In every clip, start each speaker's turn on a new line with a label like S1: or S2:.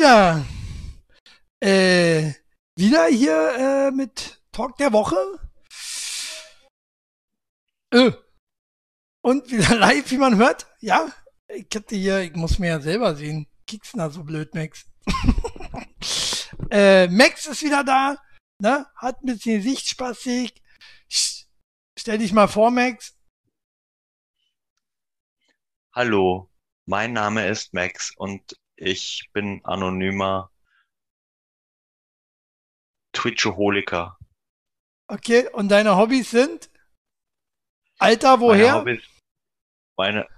S1: wieder. Äh, wieder hier äh, mit Talk der Woche. Äh. Und wieder live, wie man hört. Ja, ich hatte hier, ich muss mir ja selber sehen. Kickst da so blöd, Max. äh, Max ist wieder da. Ne? Hat ein bisschen Sichtspastik. Stell dich mal vor, Max.
S2: Hallo, mein Name ist Max und ich bin anonymer Twitchoholiker.
S1: Okay, und deine Hobbys sind? Alter,
S2: Meine
S1: woher?
S2: Hobbys, meine,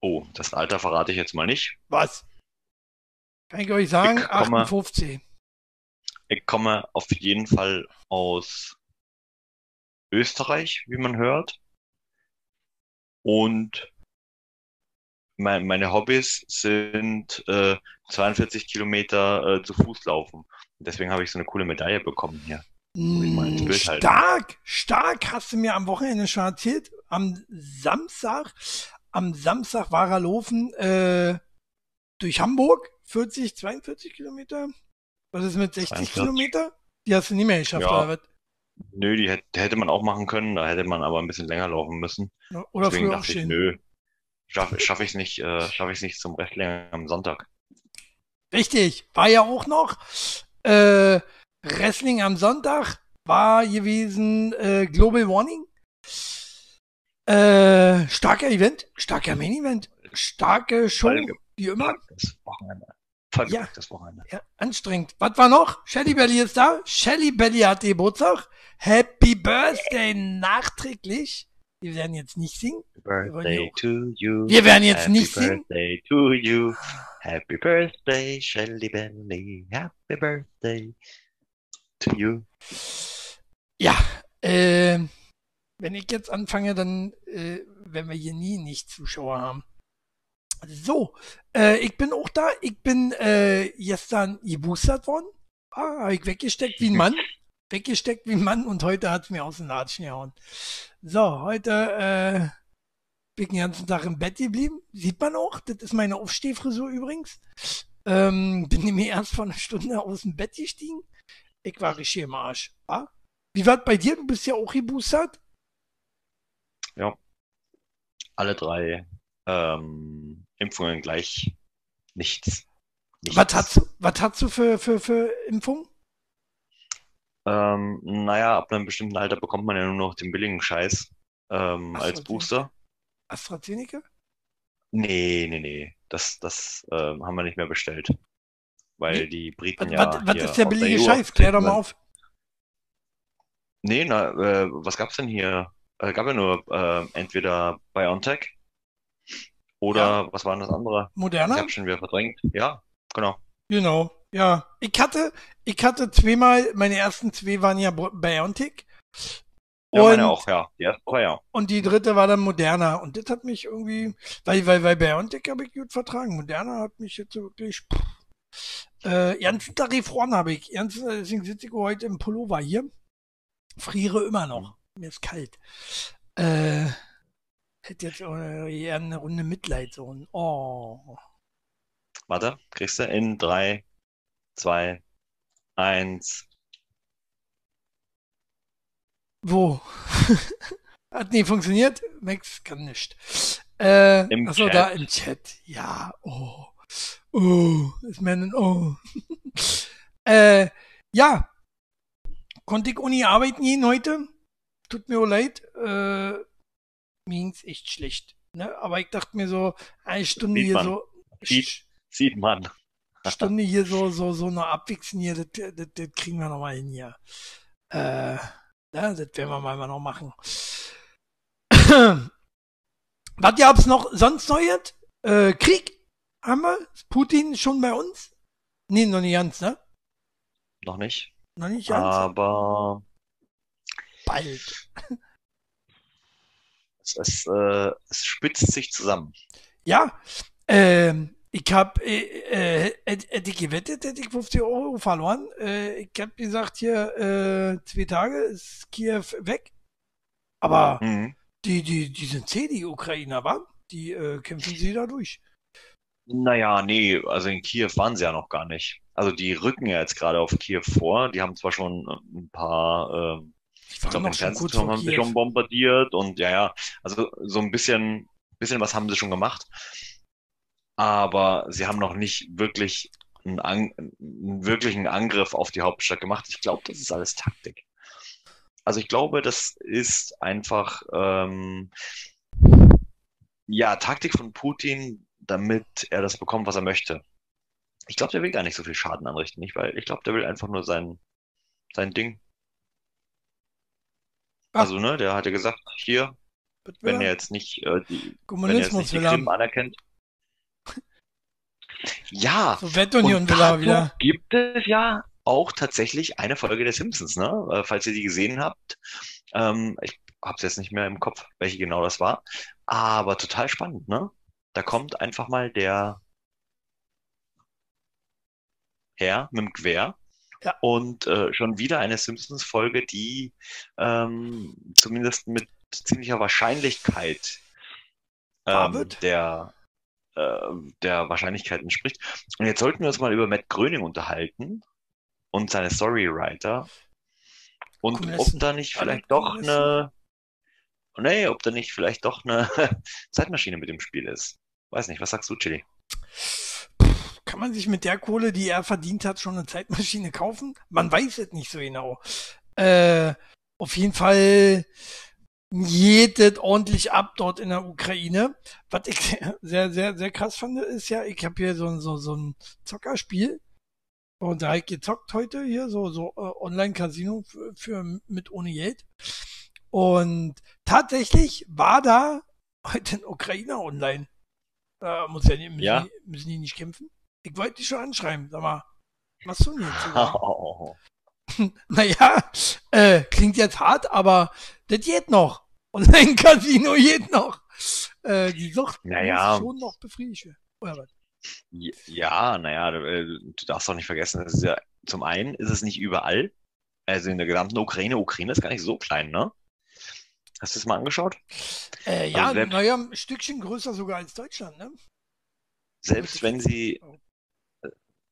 S2: oh, das Alter verrate ich jetzt mal nicht.
S1: Was? Kann ich euch sagen?
S2: Ich komme-
S1: 58.
S2: Ich komme auf jeden Fall aus Österreich, wie man hört. Und mein, meine Hobbys sind äh, 42 Kilometer äh, zu Fuß laufen. Deswegen habe ich so eine coole Medaille bekommen hier. Ich
S1: Mm. Stark, stark, hast du mir am Wochenende schon erzählt. Am Samstag, am Samstag war er laufen äh, durch Hamburg, 40, 42 Kilometer. Was ist mit 60
S2: 42.
S1: Kilometer? Die hast du nicht mehr geschafft,
S2: Ja.
S1: oder was?
S2: Nö, die hätte, hätte man auch machen können, da hätte man aber ein bisschen länger laufen müssen.
S1: Oder
S2: Deswegen
S1: früher
S2: dachte ich,
S1: aufstehen.
S2: nö, schaffe schaff ich es nicht, äh, schaffe ich es nicht zum Wrestling am Sonntag.
S1: Richtig, war ja auch noch äh, Wrestling am Sonntag, war gewesen äh, Global Warning. Äh, starker Event, starker Main Event, starke Show, wie immer.
S2: Das Wochenende.
S1: Ja.
S2: das Wochenende.
S1: Ja, anstrengend. Was war noch? Shelly Belly ist da. Shelly Belly hat Geburtstag. Happy Birthday nachträglich. Wir werden jetzt nicht singen.
S2: Birthday to you.
S1: Wir werden jetzt
S2: Happy
S1: nicht singen.
S2: birthday to you. Happy birthday, Shelly Belly. Happy birthday to you.
S1: Ja, äh, wenn ich jetzt anfange, dann äh, werden wir hier nie nicht Zuschauer haben. So, äh, ich bin auch da. Ich bin äh, gestern geboostert worden. Ah, hab ich weggesteckt wie ein Mann. weggesteckt wie ein Mann und heute hat's mir aus den Latschen gehauen. So, heute äh, bin ich den ganzen Tag im Bett geblieben. Sieht man auch. Das ist meine Aufstehfrisur übrigens. Ähm, bin mir erst vor einer Stunde aus dem Bett gestiegen. Ich war richtig im Arsch. Ah? Wie war bei dir? Du bist ja auch geboostert.
S2: Alle drei ähm, Impfungen gleich nichts. nichts.
S1: Was hast du, was hast du für, für, für Impfung?
S2: Ähm, naja, ab einem bestimmten Alter bekommt man ja nur noch den billigen Scheiß ähm, als. Booster.
S1: AstraZeneca?
S2: Nee, nee, nee. Das, das ähm, haben wir nicht mehr bestellt. Weil die
S1: Was,
S2: Briten ja
S1: was, was ist der billige
S2: EU
S1: Scheiß? Klär doch mal auf.
S2: Nee, na, äh, was gab's denn hier? Äh, gab ja nur äh, entweder BioNTech oder was war denn das andere? Ich
S1: Moderna?
S2: habe schon wieder verdrängt. Ja, genau.
S1: Genau. Ja. Ich hatte, ich hatte zweimal, meine ersten zwei waren ja BioNTech.
S2: Ja,
S1: Und,
S2: meine auch, ja. Die erste ja.
S1: und die dritte war dann Moderna. Und das hat mich irgendwie, weil, weil, weil BioNTech habe ich gut vertragen. Moderna hat mich jetzt wirklich, äh, ganzen Tag gefroren habe ich. Ganz, deswegen sitze ich heute im Pullover hier. Friere immer noch. Mir ist kalt. Äh, hätte jetzt auch eher eine Runde Mitleid so. Oh.
S2: Warte, kriegst du in drei, zwei, eins.
S1: Wo? Hat nie funktioniert? Max kann nicht. Äh,
S2: Im
S1: achso,
S2: Chat.
S1: da im Chat. Ja, oh. Oh, ist mir ein Oh. äh, ja. Konnte ich ohne arbeiten gehen heute? Tut mir leid. Äh, mir ging's echt schlecht. Ne? Aber ich dachte mir so, eine Stunde hier so,
S2: Sieht. Sieht man.
S1: Stunde hier so, so, so noch abwichsen hier, das, das, das kriegen wir noch mal hin hier. Äh, ja, das werden wir mal noch machen. Was gab's noch sonst Neues? Äh, Krieg haben wir? Ist Putin schon bei uns? Nee, noch nicht ganz, ne?
S2: Noch nicht.
S1: Noch nicht ganz?
S2: Aber
S1: Bald.
S2: es, es, äh, es spitzt sich zusammen.
S1: Ja, ähm, ich hab, äh, äh, hätte ich gewettet, hätte ich 50 Euro verloren. Äh, ich hab gesagt, hier, äh, zwei Tage ist Kiew weg. Aber
S2: Mhm.
S1: die, die, die sind zäh, die Ukrainer, wa? Die äh, kämpfen sie da durch.
S2: Naja, nee, also in Kiew waren sie ja noch gar nicht. Also die rücken ja jetzt gerade auf Kiew vor. Die haben zwar schon ein paar,
S1: Die
S2: ich
S1: waren
S2: glaube,
S1: kurz
S2: Fernsehturm haben sie schon bombardiert und ja, ja, also so ein bisschen, bisschen was haben sie schon gemacht. Aber sie haben noch nicht wirklich einen, An einen wirklichen Angriff auf die Hauptstadt gemacht. Ich glaube, das ist alles Taktik. Also ich glaube, das ist einfach ähm, ja Taktik von Putin, damit er das bekommt, was er möchte. Ich glaube, der will gar nicht so viel Schaden anrichten, nicht? Weil ich glaube, der will einfach nur sein, sein Ding.
S1: Ah,
S2: Also, ne, der hat ja gesagt, hier, wenn er jetzt nicht, äh, die, wenn er jetzt nicht die. Krim anerkennt. Ja,
S1: Sowjetunion
S2: und dazu
S1: wieder.
S2: gibt es ja auch tatsächlich eine Folge der Simpsons, ne? Äh, Falls ihr die gesehen habt. Ähm, ich habe es jetzt nicht mehr im Kopf, welche genau das war. Aber total spannend, ne? Da kommt einfach mal der Herr mit dem Gewehr
S1: Ja,
S2: und äh, schon wieder eine Simpsons-Folge, die ähm, zumindest mit ziemlicher Wahrscheinlichkeit
S1: wahr
S2: ähm, der, äh, der Wahrscheinlichkeit entspricht. Und jetzt sollten wir uns mal über Matt Groening unterhalten und seine Storywriter und ob
S1: Kommunisten.
S2: da nicht vielleicht doch
S1: Kommunisten.
S2: eine, nee, ob da nicht vielleicht doch eine Zeitmaschine mit dem Spiel ist. Weiß nicht, was sagst du, Chili?
S1: Kann man sich mit der Kohle, die er verdient hat, schon eine Zeitmaschine kaufen? Man weiß es nicht so genau. Äh, auf jeden Fall es ordentlich ab dort in der Ukraine. Was ich sehr, sehr, sehr krass fand, ist ja, ich habe hier so, ein- so, so ein Zockerspiel und da hab ich gezockt heute hier, so, so äh, Online-Casino für, für mit ohne Geld. Und tatsächlich war da heute ein Ukrainer online. Äh, muss ja nicht, müssen,
S2: Ja?
S1: die, müssen die nicht kämpfen? Ich wollte dich schon anschreiben, sag mal, was tun die jetzt sogar? Naja, äh, klingt jetzt hart, aber das geht noch. Online-Casino geht noch. Äh, die Sucht
S2: Naja.
S1: muss schon noch befriedigt?
S2: Ja, naja, du, äh, du darfst doch nicht vergessen, es ist ja, zum einen ist es nicht überall, also in der gesamten Ukraine, Ukraine ist gar nicht so klein, ne? Hast du es mal angeschaut?
S1: Äh, ja,
S2: Also
S1: naja, ein Stückchen größer sogar als Deutschland, ne?
S2: Selbst wenn sie,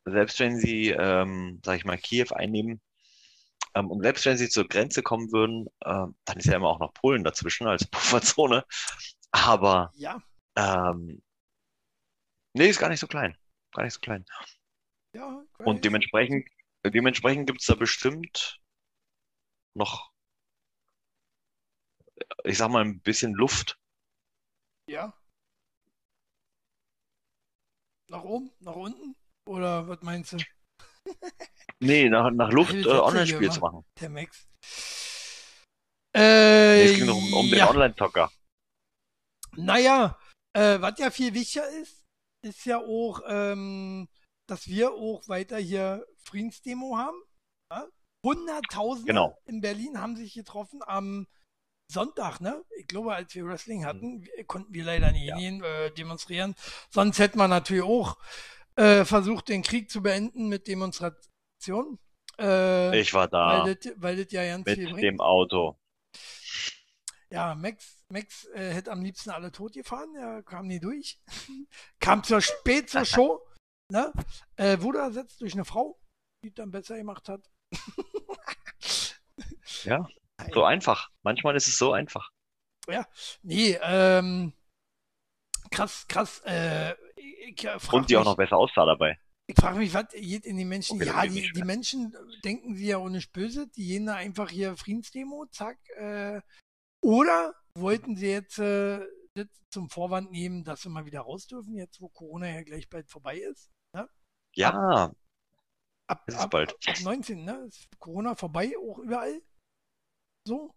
S2: selbst wenn sie, ähm, sag ich mal, Kiew einnehmen, ähm, und selbst wenn sie zur Grenze kommen würden, ähm, dann ist ja immer auch noch Polen dazwischen als Pufferzone. Aber
S1: Ja,
S2: ähm, nee, ist gar nicht so klein. Gar nicht so klein.
S1: ja.
S2: Und dementsprechend, dementsprechend gibt's da bestimmt noch, ich sag mal, ein bisschen Luft.
S1: Ja. Nach oben, nach unten? Oder was meinst du?
S2: Nee, nach, nach Luft, äh, Online-Spiel zu machen.
S1: Der Max.
S2: Nee,
S1: Äh,
S2: es ging doch um, um den
S1: ja.
S2: Online-Zocker.
S1: Naja, äh, was ja viel wichtiger ist, ist ja auch, ähm, dass wir auch weiter hier Friedensdemo haben. Ja? Hunderttausende
S2: Genau.
S1: in Berlin haben sich getroffen am Sonntag, ne? Ich glaube, als wir Wrestling hatten, wir- konnten wir leider nicht
S2: Ja.
S1: hingehen, äh, demonstrieren. Sonst hätten wir natürlich auch äh, versucht, den Krieg zu beenden mit Demonstrationen. Äh,
S2: Ich war da
S1: weil, das, weil das ja ganz
S2: mit
S1: viel bringt.
S2: dem Auto.
S1: Ja, Max, Max äh, hätte am liebsten alle tot gefahren, er kam nie durch. kam zu spät zur Show, ne? Äh, wurde ersetzt durch eine Frau, die dann besser gemacht hat.
S2: Ja, so einfach. Manchmal ist es so einfach.
S1: Nee, ähm, krass, krass. Äh, frage
S2: Und die auch
S1: mich,
S2: noch besser aussah dabei.
S1: Ich frage mich, was geht in die Menschen?
S2: Okay,
S1: ja, die, die. Menschen denken sie ja nicht böse, die gehen da einfach hier Friedensdemo, zack. Äh, oder wollten sie jetzt äh, das zum Vorwand nehmen, dass sie mal wieder raus dürfen, jetzt wo Corona ja gleich bald vorbei ist?
S2: Ja,
S1: Ab,
S2: Es ist
S1: ab,
S2: bald.
S1: ab 19, ne? Ist Corona vorbei, auch überall? So?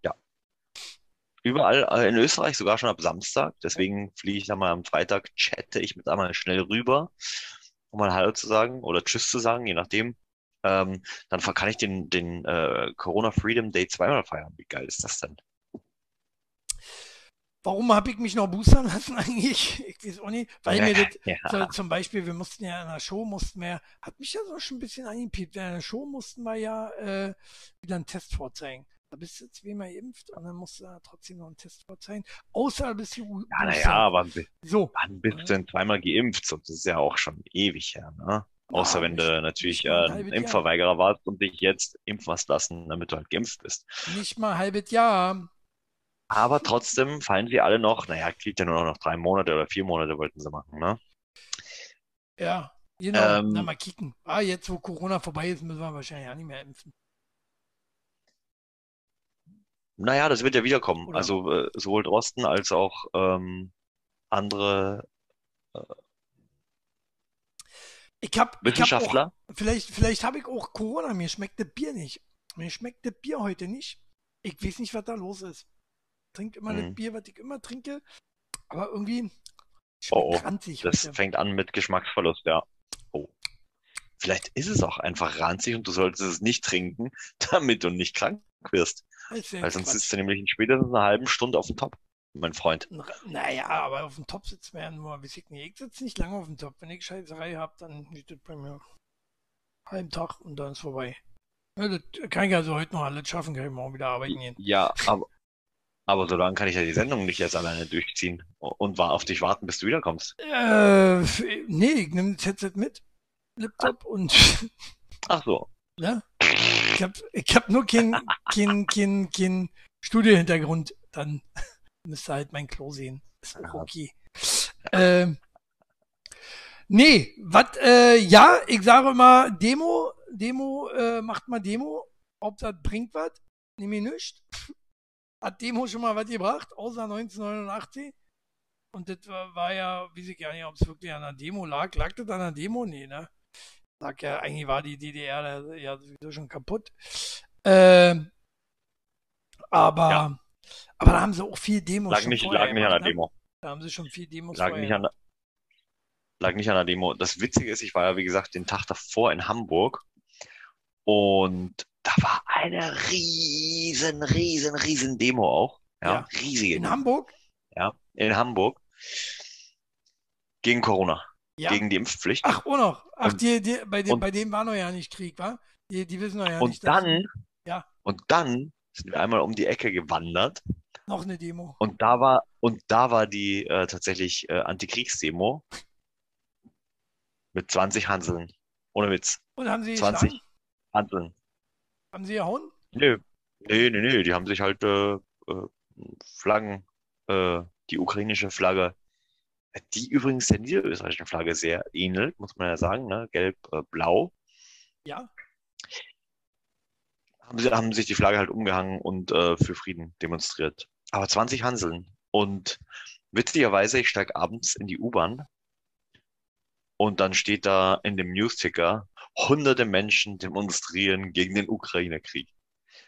S2: überall äh, in Österreich sogar schon ab Samstag. Deswegen fliege ich dann mal am Freitag, chatte ich mit einmal schnell rüber, um mal Hallo zu sagen oder Tschüss zu sagen, je nachdem. Ähm, dann kann ich den, den äh, Corona Freedom Day zweimal feiern. Wie geil ist das denn?
S1: Warum habe ich mich noch boostern lassen eigentlich? Ich weiß auch nicht. Weil mir das,
S2: ja.
S1: so, zum Beispiel, wir mussten ja in der Show, mussten wir, hat mich ja so schon ein bisschen angepiept. In der Show mussten wir ja äh, wieder einen Test vorzeigen. Da bist du zweimal geimpft und dann musst du da trotzdem noch einen Test vorzeigen. Außer bist du.
S2: Ja, naja, wann,
S1: So.
S2: wann bist du denn zweimal geimpft? So, Das ist ja auch schon ewig her, ne? Außer
S1: Ja,
S2: wenn du natürlich äh, ein
S1: halbes Jahr.
S2: Impfverweigerer warst und dich jetzt impfen hast lassen, damit du halt geimpft bist.
S1: Nicht mal ein halbes Jahr.
S2: Aber trotzdem fallen sie alle noch, naja, kriegt ja nur noch drei Monate oder vier Monate wollten sie machen, ne?
S1: Ja, genau.
S2: Ähm,
S1: Na, mal kicken. Ah, jetzt, wo Corona vorbei ist, müssen wir wahrscheinlich auch nicht mehr impfen.
S2: Naja, das wird ja wiederkommen.
S1: Oder-
S2: Also äh, sowohl Drosten als auch ähm, andere
S1: Ich hab, ich hab auch,
S2: Wissenschaftler.
S1: vielleicht, vielleicht habe ich auch Corona. Mir schmeckt das Bier nicht. Mir schmeckt das Bier heute nicht. Ich weiß nicht, was da los ist. Ich trinke immer das
S2: Mhm.
S1: Bier, was ich immer trinke. Aber irgendwie
S2: Oh, oh,
S1: ranzig
S2: Das
S1: heute.
S2: fängt an mit Geschmacksverlust, ja. Oh. Vielleicht ist es auch einfach ranzig und du solltest es nicht trinken, damit du nicht krank wirst.
S1: Ja
S2: Weil sonst
S1: Quatsch.
S2: sitzt du nämlich in spätestens einer halben Stunde auf dem Top, mein Freund.
S1: Naja, aber auf dem Top sitzt man ja nur, ich nicht. Ich sitze nicht lange auf dem Top. Wenn ich Scheißerei habe, dann geht das bei mir halben Tag und dann ist vorbei. Ja, das kann ich also heute noch alles schaffen, kann ich morgen wieder arbeiten gehen.
S2: Ja, aber, aber so lange kann ich ja die Sendung nicht jetzt alleine durchziehen und war auf dich warten, bis du wiederkommst.
S1: Äh, nee, ich nehme das Headset mit, Laptop und
S2: Ach so.
S1: ne? Ich hab, ich hab nur kein, kein, kein, kein Studiohintergrund. Dann müsst ihr halt mein Klo sehen. Ist auch okay. Ähm, nee, was, äh, ja, ich sage immer, Demo, Demo, äh, macht mal Demo. Ob das bringt was? Nimm ich nicht. Hat Demo schon mal was gebracht, außer 1989? Und das war, war ja, weiß ich gar nicht, ob es wirklich an der Demo lag. Lag das an der Demo? Nee, ne? Lag ja, eigentlich war die DDR ja sowieso schon kaputt. Ähm, aber,
S2: Ja.
S1: aber da haben sie auch viel Demos
S2: Lag
S1: schon
S2: nicht, lag nicht an der
S1: ne?
S2: Demo.
S1: Da haben sie schon viel Demos
S2: Lag
S1: vorher
S2: nicht an der, lag nicht an der Demo. Das Witzige ist, ich war ja, wie gesagt, den Tag davor in Hamburg und da war eine riesen, riesen, riesen Demo auch. Ja,
S1: Ja.
S2: riesige.
S1: In Hamburg?
S2: Ja, in Hamburg. Gegen Corona,
S1: Ja.
S2: gegen die Impfpflicht.
S1: Ach, auch noch. Ach, die, die, bei, dem,
S2: und-
S1: bei dem war noch ja nicht Krieg, wa? Die, die wissen noch ja
S2: und
S1: nicht,
S2: dann,
S1: Ja.
S2: und dann sind wir einmal um die Ecke gewandert
S1: noch eine Demo.
S2: und da war, und da war die äh, tatsächlich äh, Antikriegsdemo mit 20 Hanseln. Ohne Witz.
S1: Und haben sie
S2: 20
S1: geschlagen?
S2: Hanseln.
S1: Haben sie gehauen?
S2: Nö. Nee, nee, nee, die haben sich halt äh, äh, Flaggen, äh, die ukrainische Flagge, die übrigens der niederösterreichischen Flagge sehr ähnelt, muss man ja sagen, ne? Gelb, äh, blau.
S1: Ja.
S2: haben sie, haben sich die Flagge halt umgehangen und äh, für Frieden demonstriert. Aber 20 Hanseln. Und witzigerweise, ich steige abends in die U-Bahn und dann steht da in dem Newsticker, hunderte Menschen demonstrieren gegen den Ukraine-Krieg.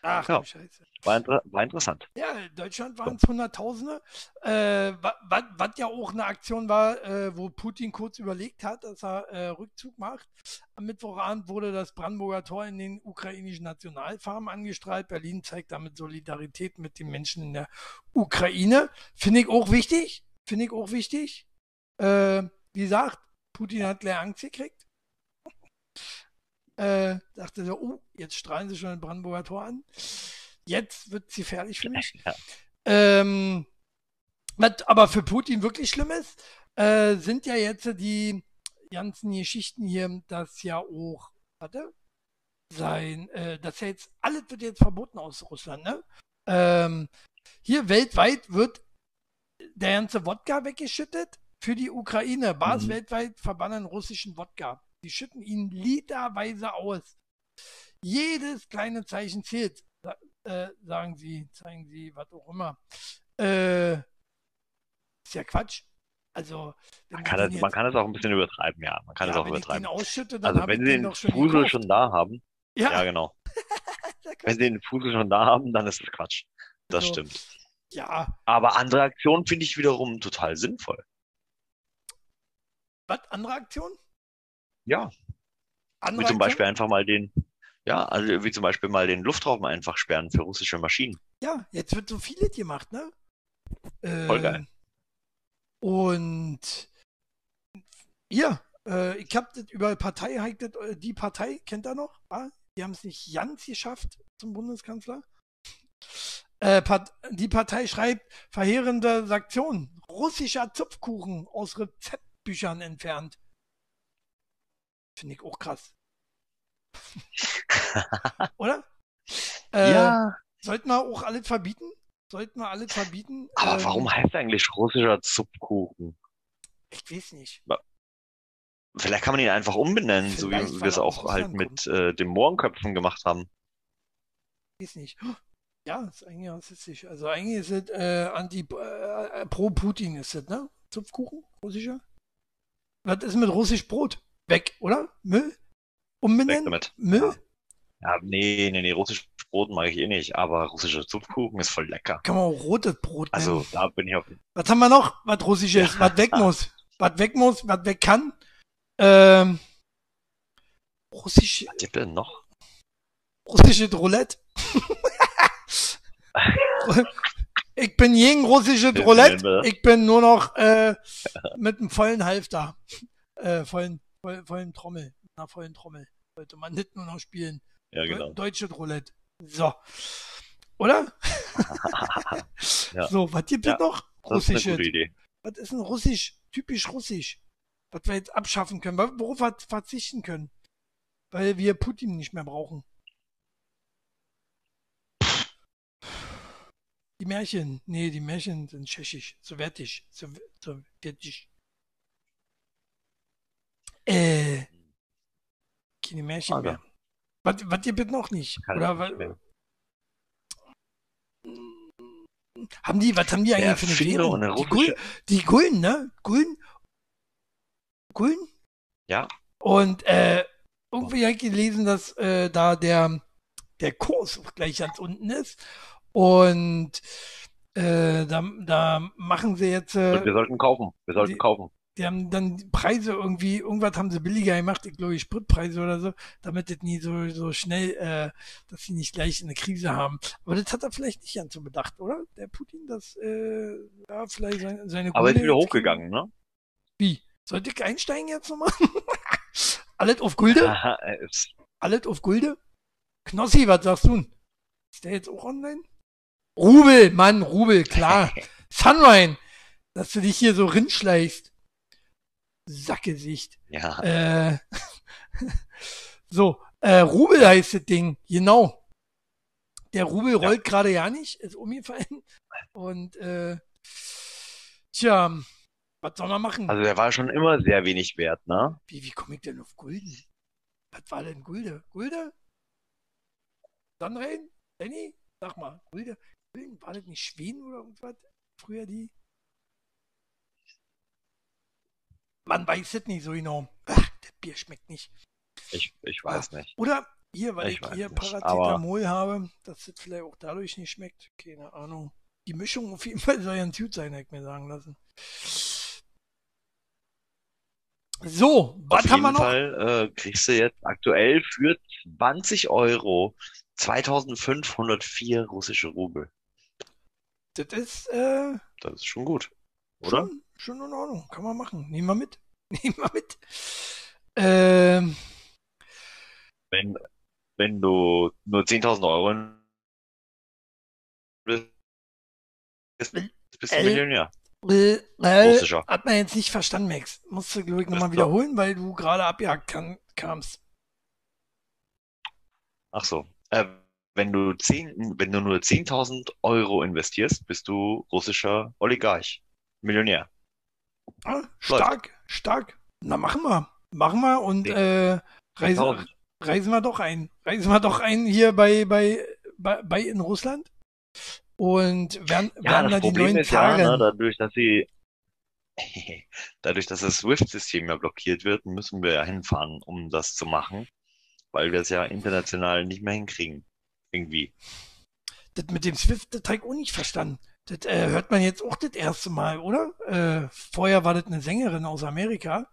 S1: Ach
S2: Ja.
S1: Scheiße.
S2: War, inter war interessant.
S1: Ja, in Deutschland waren es Hunderttausende. Äh, was ja auch eine Aktion war, äh, wo Putin kurz überlegt hat, dass er äh, Rückzug macht. Am Mittwochabend wurde das Brandenburger Tor in den ukrainischen Nationalfarben angestrahlt. Berlin zeigt damit Solidarität mit den Menschen in der Ukraine. Finde ich auch wichtig. Finde ich auch wichtig. Äh, wie gesagt, Putin hat leer Angst gekriegt. Äh, dachte so, oh, jetzt strahlen sie schon ein Brandenburger Tor an. Jetzt wird es gefährlich für mich.
S2: Ja.
S1: Ähm, was aber für Putin wirklich schlimm ist, äh, sind ja jetzt die ganzen Geschichten hier, dass ja auch, warte, sein, äh, dass ja jetzt, alles wird jetzt verboten aus Russland, ne? Ähm, hier weltweit wird der ganze Wodka weggeschüttet für die Ukraine. Bars
S2: Mhm.
S1: weltweit verbannen russischen Wodka. Die schütten ihn literweise aus. Jedes kleine Zeichen zählt, äh, sagen sie, zeigen sie, was auch immer. Äh, ist ja Quatsch. Also,
S2: Man kann,
S1: den
S2: es, man
S1: jetzt-
S2: kann es auch ein bisschen übertreiben, ja. Man kann
S1: ja,
S2: es auch
S1: wenn
S2: übertreiben. Also wenn sie
S1: den
S2: Fusel schon da haben,
S1: Ja,
S2: ja genau. Wenn sie den Fusel schon da haben, dann ist es Quatsch. Das
S1: Also,
S2: stimmt.
S1: ja.
S2: Aber andere Aktionen finde ich wiederum total sinnvoll.
S1: Was? Andere Aktion?
S2: Ja,
S1: Andere
S2: wie zum? Beispiel einfach mal den, ja, also wie zum Beispiel mal den Luftraum einfach sperren für russische Maschinen.
S1: Ja, jetzt wird so vieles gemacht, ne? Äh,
S2: Voll geil.
S1: Und ja, äh, ich hab das über Partei, äh, die Partei, kennt ihr noch? Ah, die haben es nicht ganz geschafft zum Bundeskanzler. Äh, die Partei schreibt verheerende Sanktionen. Russischer Zupfkuchen aus Rezeptbüchern entfernt. Finde ich auch krass. Oder? Äh,
S2: ja,
S1: Sollten wir auch alles verbieten? Sollten wir alles verbieten?
S2: aber
S1: Ähm,
S2: warum heißt eigentlich russischer Zupfkuchen?
S1: Ich weiß nicht.
S2: Vielleicht kann man ihn einfach umbenennen, so wie
S1: Vielleicht,
S2: wir es auch halt
S1: Russland
S2: mit äh, den Mohrenköpfen gemacht haben.
S1: Ich weiß nicht. Ja, ist eigentlich rassistisch. Also eigentlich ist es äh, anti äh, pro Putin ist es, ne? Zupfkuchen, russischer. Was ist mit russisch Brot? Weg, oder? Müll?
S2: Weg
S1: Umbenennen?
S2: damit.
S1: Müll?
S2: Ja, nee, nee, nee, russisches Brot mag ich eh nicht, aber russischer Zupfkuchen ist voll lecker.
S1: Kann man auch rotes Brot nennen.
S2: Also, da bin ich auf.
S1: Was haben wir noch? Was russisches,
S2: Ja.
S1: was weg muss, was weg muss, was weg kann. Ähm, russisch,
S2: Was gibt denn noch?
S1: russisches Roulette. ich bin gegen russisches
S2: Ja,
S1: Roulette. Ich bin nur noch äh, mit einem vollen Halfter. Äh, vollen, voll, vollen Trommel. Mit einer vollen Trommel. Sollte man nicht nur noch spielen.
S2: Ja, genau.
S1: Deutsches Roulette. So. Oder?
S2: Ja.
S1: So, was gibt
S2: Ja,
S1: es noch? Russisches.
S2: gute Idee.
S1: Was ist denn russisch? Typisch russisch. Was wir jetzt abschaffen können, worauf wir verzichten können. Weil wir Putin nicht mehr brauchen. Die Märchen. Nee, die Märchen sind tschechisch, sowjetisch, Sow- sowjetisch. Äh. Keine Märchen
S2: Schade.
S1: mehr. Was, was ihr bitte noch nicht?
S2: Kann
S1: Oder
S2: mehr.
S1: haben die, was haben die eigentlich
S2: Der
S1: für eine Währung? Die, Gul die Gulden, ne? Gulden? Gulden?
S2: Ja.
S1: Und äh, irgendwie habe ich gelesen, dass äh, da der, der Kurs auch gleich ganz unten ist. Und äh, da, da machen sie jetzt, äh,
S2: wir sollten kaufen. Wir sollten
S1: die-
S2: kaufen.
S1: Die haben dann Preise irgendwie, irgendwas haben sie billiger gemacht, ich glaube Spritpreise oder so, damit das nie so, so schnell, äh, dass sie nicht gleich eine Krise haben. Aber das hat er vielleicht nicht ganz so bedacht, oder? Der Putin, das, äh, ja, vielleicht seine, seine
S2: Aber ist
S1: Gulde
S2: wieder hochgegangen, ne?
S1: Wie? Sollte ich einsteigen jetzt nochmal? Alles auf Gulde?
S2: Er ist-
S1: Alles auf Gulde? Knossi, was sagst du? denn? Ist der jetzt auch online? Rubel, Mann, Rubel, klar. Sunrise, dass du dich hier so rinschleichst. Sackgesicht.
S2: ja,
S1: Äh, so, äh, Rubel heißt das Ding, genau. Der Rubel
S2: Ja.
S1: rollt gerade ja nicht, ist umgefallen. Und, äh, tja, was soll man machen?
S2: also der war schon immer sehr wenig wert, ne?
S1: Wie, wie komme ich denn auf Gulden? Was war denn Gulde? Gulde? Sandrein? Danny? Sag mal, Gulde? Gulden? War das nicht Schweden oder irgendwas? Früher die? Man weiß es nicht so genau. Ach, das Bier schmeckt nicht.
S2: Ich, ich weiß nicht.
S1: Oder hier, weil
S2: Ich
S1: ich, hier
S2: nicht,
S1: Paracetamol habe, dass das vielleicht auch dadurch nicht schmeckt. Keine Ahnung. Die Mischung auf jeden Fall soll ja ein Tut sein, hätte ich mir sagen lassen. So, was
S2: Auf
S1: haben wir
S2: jeden
S1: noch?
S2: Fall äh, kriegst du jetzt aktuell für 20 Euro 2504 russische Rubel.
S1: Das ist, äh,
S2: Das ist schon gut, oder?
S1: Schon, schon in Ordnung. Kann man machen. Nehmen wir mit. Nehmen wir mit. Ähm,
S2: Wenn, wenn du nur 10.000 Euro bist, bist du
S1: Äh,
S2: Millionär.
S1: äh, äh, hat man jetzt nicht verstanden, Max. Musst du, glaube ich, nochmal wiederholen, weil du gerade abgehakt kann, kamst.
S2: Ach so. Äh, wenn du 10, wenn du nur 10.000 Euro investierst, bist du russischer Oligarch. Millionär.
S1: Ah, stark, stark. Na, machen wir. Machen wir und äh, reisen,
S2: 10.000.
S1: reisen wir doch ein. Reisen wir doch ein hier bei, bei, bei, bei in Russland. Und werden,
S2: Ja,
S1: werden da die
S2: Problem
S1: neuen
S2: ist ja, ne, dadurch, dass sie, dadurch, dass das SWIFT-System ja blockiert wird, müssen wir ja hinfahren, um das zu machen, weil wir es ja international nicht mehr hinkriegen. Irgendwie.
S1: Das mit dem Swift, das habe ich auch nicht verstanden. Das äh, hört man jetzt auch das erste Mal, oder? Äh, vorher war das eine Sängerin aus Amerika.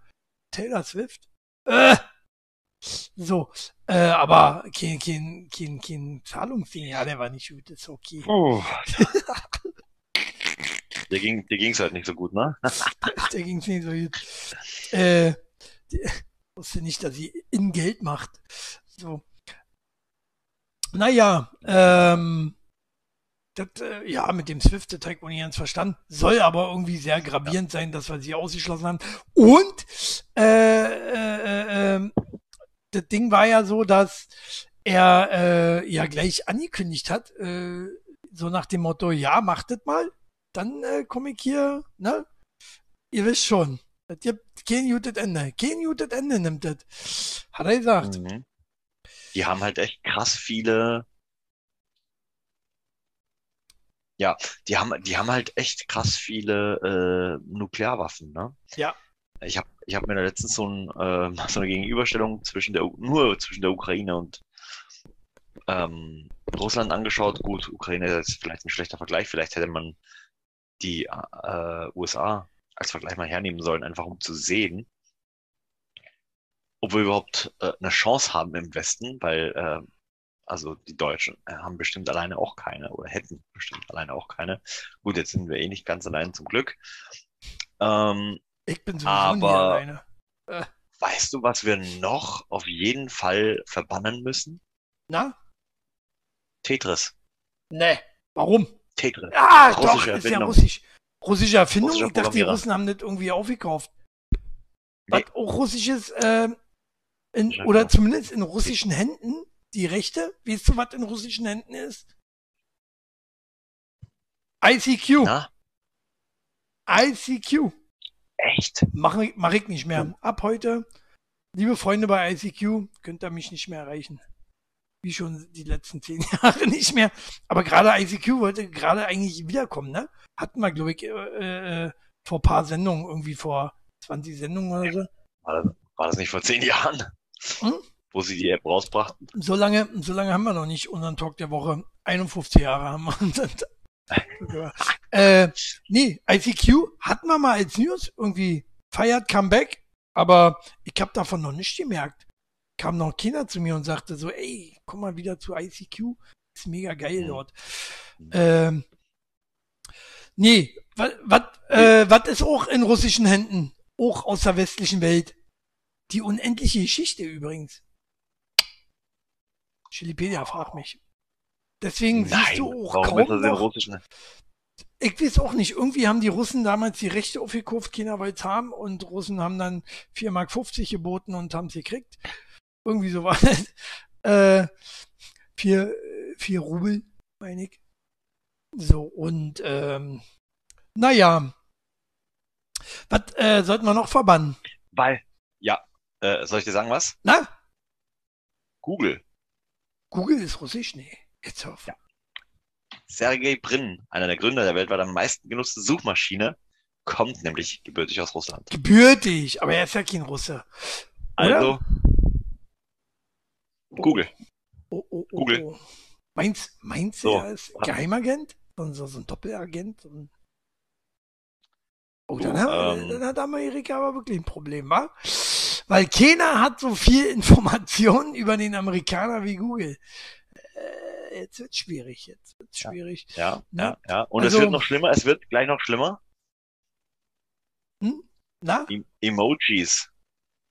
S1: Taylor Swift. Äh, so, äh, aber kein, kein, kein, kein Zahlungsding. Ja, der war nicht gut, ist okay.
S2: Oh. Dir ging, dir ging's halt nicht so gut, ne?
S1: Der ging's nicht so gut. Äh, die, wusste nicht, dass sie in Geld macht. So. Naja, ähm, Das, äh, ja, mit dem Swift-Attack ich ganz verstanden. Soll aber irgendwie sehr gravierend sein, dass wir sie ausgeschlossen haben. Und äh, äh, äh, ähm, das Ding war ja so, dass er äh, ja gleich angekündigt hat, äh, so nach dem Motto, ja, macht das mal, dann äh, komme ich hier, ne? Ihr wisst schon, das gibt kein gutes Ende. Kein gutes Ende nimmt das. Hat er gesagt.
S2: Mhm. Die haben halt echt krass viele. Ja, die haben, die haben halt echt krass viele äh, Nuklearwaffen, ne?
S1: Ja.
S2: Ich habe ich hab mir da letztens so, ein, äh, so eine Gegenüberstellung zwischen der, U- nur zwischen der Ukraine und ähm, Russland angeschaut. Gut, Ukraine ist vielleicht ein schlechter Vergleich. Vielleicht hätte man die äh, USA als Vergleich mal hernehmen sollen, einfach um zu sehen, ob wir überhaupt äh, eine Chance haben im Westen, weil äh, also die Deutschen äh, haben bestimmt alleine auch keine oder hätten bestimmt alleine auch keine. Gut, jetzt sind wir eh nicht ganz allein zum Glück. Ähm,
S1: Ich bin sowieso nie
S2: Aber-
S1: alleine.
S2: weißt du, was wir noch auf jeden Fall verbannen müssen?
S1: Na?
S2: Tetris.
S1: Ne. Warum?
S2: Tetris.
S1: Ah,
S2: Russische
S1: doch, ist ja
S2: Erfindung.
S1: russisch. Russische Erfindung?
S2: Russischer
S1: ich dachte, die. Russen haben das irgendwie aufgekauft.
S2: Nee.
S1: Was auch russisches, ähm, in, oder zumindest in russischen Händen, die Rechte. Weißt du, was in russischen Händen ist? ICQ.
S2: Na,
S1: ICQ.
S2: echt?
S1: Mache ich, mach ich nicht mehr. Ab heute, liebe Freunde bei ICQ, könnt ihr mich nicht mehr erreichen. Wie schon die letzten zehn Jahre nicht mehr. Aber gerade ICQ wollte gerade eigentlich wiederkommen, ne? Hatten wir, glaube ich, äh, äh, vor paar Sendungen, irgendwie vor 20 Sendungen oder so.
S2: War das, war das nicht vor zehn Jahren,
S1: Hm?
S2: Wo sie die App rausbrachten?
S1: So lange, so lange haben wir noch nicht unseren Talk der Woche. 51 Jahre haben wir unseren äh, nee, ICQ hatten wir mal als News irgendwie feiert Comeback, aber ich habe davon noch nicht gemerkt. Kam noch keiner zu mir und sagte so, ey, komm mal wieder zu ICQ, ist mega geil
S2: Mhm.
S1: dort. Ähm, nee, was äh, ist auch in russischen Händen, auch aus der westlichen Welt? Die unendliche Geschichte übrigens. Chilipedia fragt mich. Deswegen siehst du auch
S2: warum ist
S1: kaum
S2: das in
S1: noch,
S2: russischen?
S1: ich weiß auch nicht, irgendwie haben die Russen damals die Rechte aufgekauft, keiner wollte haben und Russen haben dann 4,50 Mark geboten und haben es gekriegt. Irgendwie so war das. Äh, vier, vier Rubel, meine ich. So, und ähm, naja. Was äh, sollten wir noch verbannen?
S2: Weil, ja, äh, soll ich dir sagen was?
S1: Na?
S2: Google.
S1: Google ist russisch? Nee. Jetzt auf.
S2: Ja. Sergey Brin, einer der Gründer der weltweit am meisten genutzten Suchmaschine, kommt nämlich gebürtig aus Russland.
S1: Gebürtig, aber er ist ja kein Russe. Oder?
S2: Also, Google.
S1: Oh, oh, oh,
S2: Google.
S1: Oh. Meinst, meinst du,
S2: So,
S1: er ist. Geheimagent? So, so, ein Doppelagent? Ein oh, dann, hat,
S2: ähm,
S1: dann hat Amerika aber wirklich ein Problem, wa? Weil keiner hat so viel Informationen über den Amerikaner wie Google. Äh, jetzt wird's schwierig, jetzt wird's
S2: Ja.
S1: schwierig.
S2: Ja,
S1: Ne?
S2: ja, ja. Und
S1: Also-
S2: es wird noch schlimmer, es wird gleich noch schlimmer.
S1: Hm? Na?
S2: Em Emojis.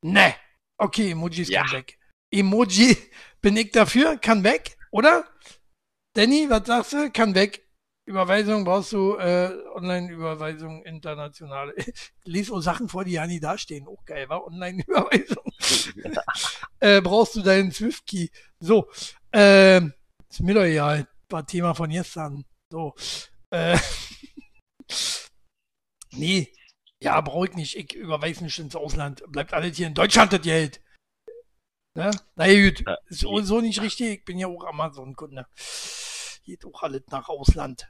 S1: Ne. Okay, Emojis
S2: Ja.
S1: kann weg. Emoji bin ich dafür, kann weg, oder? Danny, was sagst du? Kann weg. Überweisung brauchst du, äh, Online-Überweisung internationale. Lies auch Sachen vor, die ja nie dastehen. Auch geil, war Online-Überweisung. äh, brauchst du deinen Swift-Key. So, ähm, ist mir doch egal. War Thema von gestern. So, äh, nee, ja, brauche ich nicht. Ich überweise nicht ins Ausland. Bleibt alles hier in Deutschland das Geld. Ne? Na ja, gut, ist so- so nicht richtig. Ich bin ja auch Amazon-Kunde. Geht auch alles nach Ausland.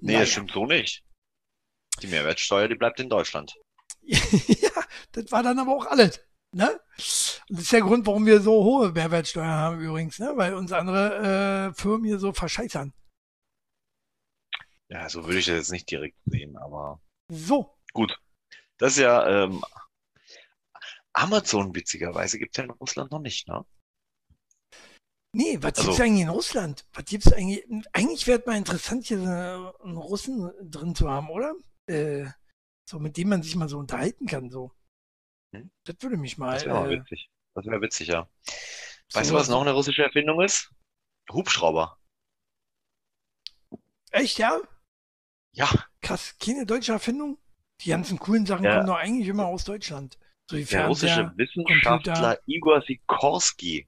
S2: Nee,
S1: Naja.
S2: das stimmt so nicht. Die Mehrwertsteuer, die bleibt in Deutschland.
S1: ja, das war dann aber auch alles. Ne? Das ist der Grund, warum wir so hohe Mehrwertsteuer haben übrigens, ne? weil uns andere äh, Firmen hier so verscheißern.
S2: Ja, so würde ich das jetzt nicht direkt sehen, aber
S1: So,
S2: gut. Das ist ja, ähm, Amazon witzigerweise gibt es ja in Russland noch nicht, ne?
S1: Nee, was
S2: Also-
S1: gibt's eigentlich in Russland? Was gibt's eigentlich? Eigentlich wäre es mal interessant, hier so einen Russen drin zu haben, oder? Äh, so, mit dem man sich mal so unterhalten kann, so.
S2: Hm?
S1: Das würde mich mal.
S2: Das wäre
S1: äh,
S2: witzig. Das wäre witzig, ja. Weißt du,
S1: so-
S2: was noch eine russische Erfindung ist? Hubschrauber.
S1: Echt, ja?
S2: Ja,
S1: Krass, keine deutsche Erfindung? Die ganzen coolen Sachen
S2: Ja.
S1: kommen doch eigentlich immer aus Deutschland. So
S2: der russische. Wissenschaftler Igor Sikorsky.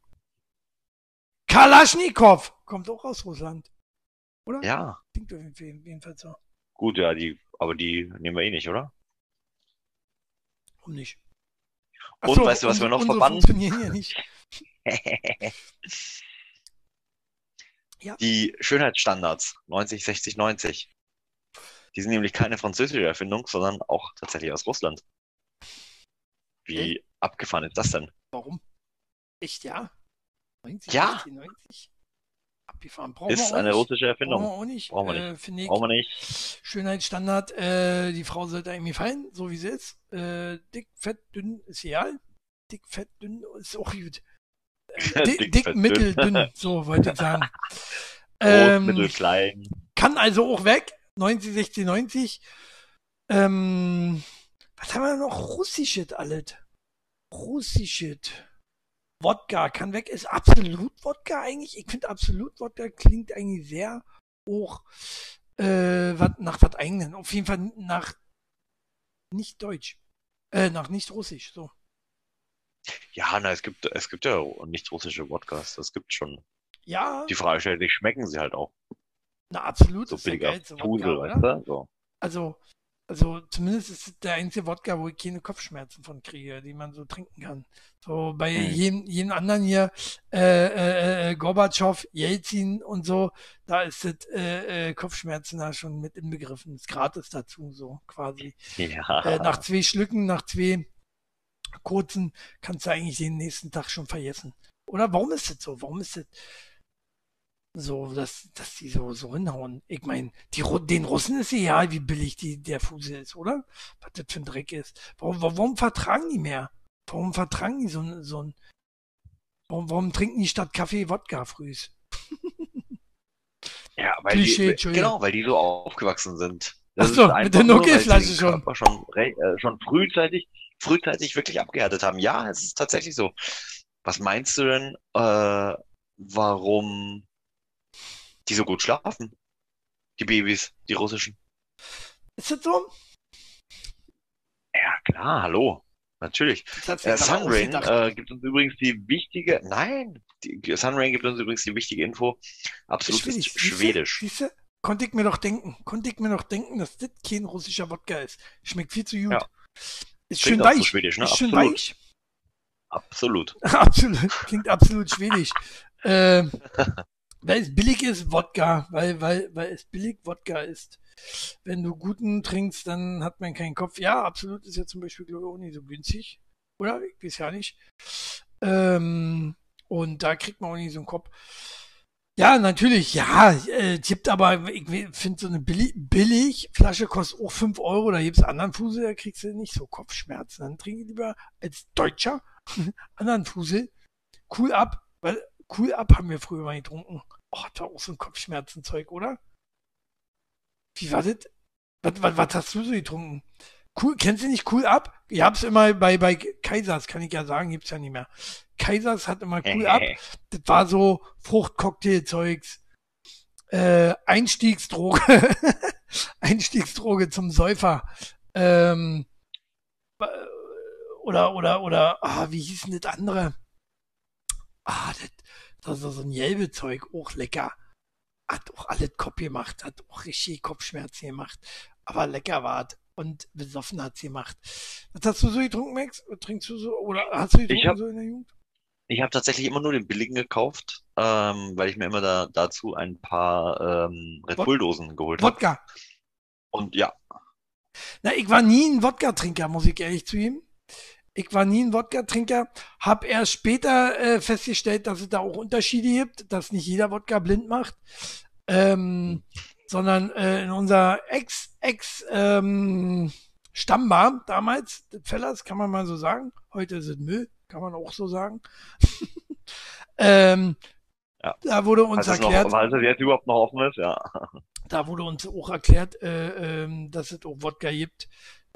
S1: Kalaschnikow kommt auch aus Russland. Oder?
S2: Ja,
S1: Klingt jedenfalls so.
S2: gut, ja, die, aber die nehmen wir eh nicht, oder?
S1: Warum nicht?
S2: Und weißt du, was wir noch verbannen?
S1: funktionieren ja nicht. Ja.
S2: Die Schönheitsstandards 90, 60, 90. Die sind nämlich keine französische Erfindung, sondern auch tatsächlich aus Russland. Wie abgefahren ist das denn?
S1: Warum? Echt, ja? 90,
S2: Ja.
S1: 60, 90? Abgefahren. Brauchen
S2: Ist eine
S1: nicht.
S2: russische
S1: Brauchen wir
S2: Erfindung.
S1: auch nicht.
S2: Brauchen wir
S1: Äh, Finde ich.
S2: Brauchen wir nicht.
S1: Schönheitsstandard, äh, die Frau sollte einem gefallen, so wie sie ist. Äh, dick, fett, dünn ist egal. Dick, fett, dünn ist auch gut. Äh, dick,
S2: Dick,
S1: dick,
S2: fett,
S1: mittel,
S2: dünn.
S1: dünn, so wollte ich sagen.
S2: Groß,
S1: Ähm,
S2: mittel, klein.
S1: kann also auch weg. 90, 60, 90. Ähm, was haben wir noch? Russisches alles. Russisches. Wodka kann weg. Ist absolut Wodka eigentlich? Ich finde absolut Wodka klingt eigentlich sehr hoch äh, wat, nach was eigenen. Auf jeden Fall nach nicht Deutsch. Äh, nach nicht Russisch. So.
S2: Ja, na, es gibt, es gibt ja nicht russische Wodkas. Das gibt schon.
S1: Ja,
S2: Die Frage stellt sich, schmecken sie halt auch?
S1: na absolut.
S2: So billiger
S1: oder?
S2: weißt du? So.
S1: Also, also zumindest ist es der einzige Wodka, wo ich keine Kopfschmerzen von kriege, die man so trinken kann. So bei
S2: Hm.
S1: jedem, jedem anderen hier, äh, äh, äh, Gorbatschow, Jelzin und so, da ist das äh, äh, Kopfschmerzen da schon mit inbegriffen. Ist gratis dazu, so quasi.
S2: Ja.
S1: Äh, nach zwei Schlücken, nach zwei kurzen, kannst du eigentlich den nächsten Tag schon vergessen. Oder warum ist das so? Warum ist das so, dass, dass die so, so hinhauen? Ich meine, die, den Russen ist egal, wie billig die, der Fusel ist, oder? Was das für ein Dreck ist. Warum, warum vertragen die mehr? Warum vertragen die so, ein- so ein, warum, warum trinken die statt Kaffee Wodka frühs?
S2: Ja, weil
S1: Klischee,
S2: die, genau, weil die so aufgewachsen sind.
S1: Ach
S2: ist
S1: so, mit der Nuckelflasche schon.
S2: Schon, äh, schon frühzeitig, frühzeitig wirklich abgehärtet haben. Ja, es ist tatsächlich so. Was meinst du denn, äh, warum die so gut schlafen? Die Babys, die russischen.
S1: Ist das so?
S2: Ja, klar, hallo. Natürlich. Äh, Sunrain äh, gibt uns übrigens die wichtige, nein, die, Sunrain gibt uns übrigens die wichtige Info. Absolut ist
S1: Siehste?
S2: schwedisch.
S1: Siehste? Konnte ich mir doch denken. Konnte ich mir doch denken, dass das kein russischer Wodka ist. Schmeckt viel zu gut.
S2: Ja.
S1: Ist
S2: Klingt
S1: schön
S2: auch so
S1: weich.
S2: schwedisch, ne?
S1: Ist schön
S2: Absolut.
S1: weich.
S2: Absolut.
S1: absolut. Klingt absolut schwedisch. ähm, weil es billig ist, Wodka. Weil, weil, weil es billig Wodka ist. Wenn du guten trinkst, dann hat man keinen Kopf. Ja, absolut ist ja zum Beispiel, glaube ich, auch nicht so günstig. Oder? Ich weiß ja nicht. Ähm, und da kriegt man auch nicht so einen Kopf. Ja, natürlich, ja, äh, gibt aber, ich finde so eine billig, billig Flasche kostet auch 5 Euro, da gibt's anderen Fusel, da kriegst du nicht so Kopfschmerzen. Dann trinke ich lieber als Deutscher anderen Fusel. Cool ab, weil cool ab haben wir früher mal getrunken. Oh, das war auch so ein Kopfschmerzenzeug, oder? Wie war das? Was, was, was hast du so getrunken? Cool, kennst du nicht cool ab? Ich hab's immer bei, bei Kaisers, kann ich ja sagen, gibt's ja nicht mehr. Kaisers hat immer cool ab. Das war so Fruchtcocktailzeugs. Äh, Einstiegsdroge. Einstiegsdroge zum Säufer. Ähm, äh, oder, oder, oder, ah, wie hieß denn das andere? Ah, das, das ist so ein Jelbezeug, auch lecker. Hat auch alles Kopf gemacht, hat auch richtig Kopfschmerzen gemacht. Aber lecker war es. Und besoffen hat's gemacht. Was hast du so getrunken, Max? Trinkst du so, oder hast du getrunken
S2: hab-
S1: so in der Jugend?
S2: Ich habe tatsächlich immer nur den billigen gekauft, ähm, weil ich mir immer da, dazu ein paar ähm, Red Bull-Dosen geholt habe.
S1: Wodka.
S2: Und ja,
S1: Na, ich war nie ein Wodka-Trinker, muss ich ehrlich zugeben. Ich war nie ein Wodka-Trinker, hab erst später äh, festgestellt, dass es da auch Unterschiede gibt, dass nicht jeder Wodka blind macht, ähm, sondern äh, in unser Ex, Ex, ähm, Stammbar damals, Fellers, kann man mal so sagen. Heute ist es Müll, kann man auch so sagen. ähm,
S2: Ja.
S1: Da wurde uns
S2: noch,
S1: erklärt,
S2: falls es jetzt überhaupt noch offen ist, ja.
S1: da wurde uns auch erklärt, äh, ähm, dass es auch Wodka gibt,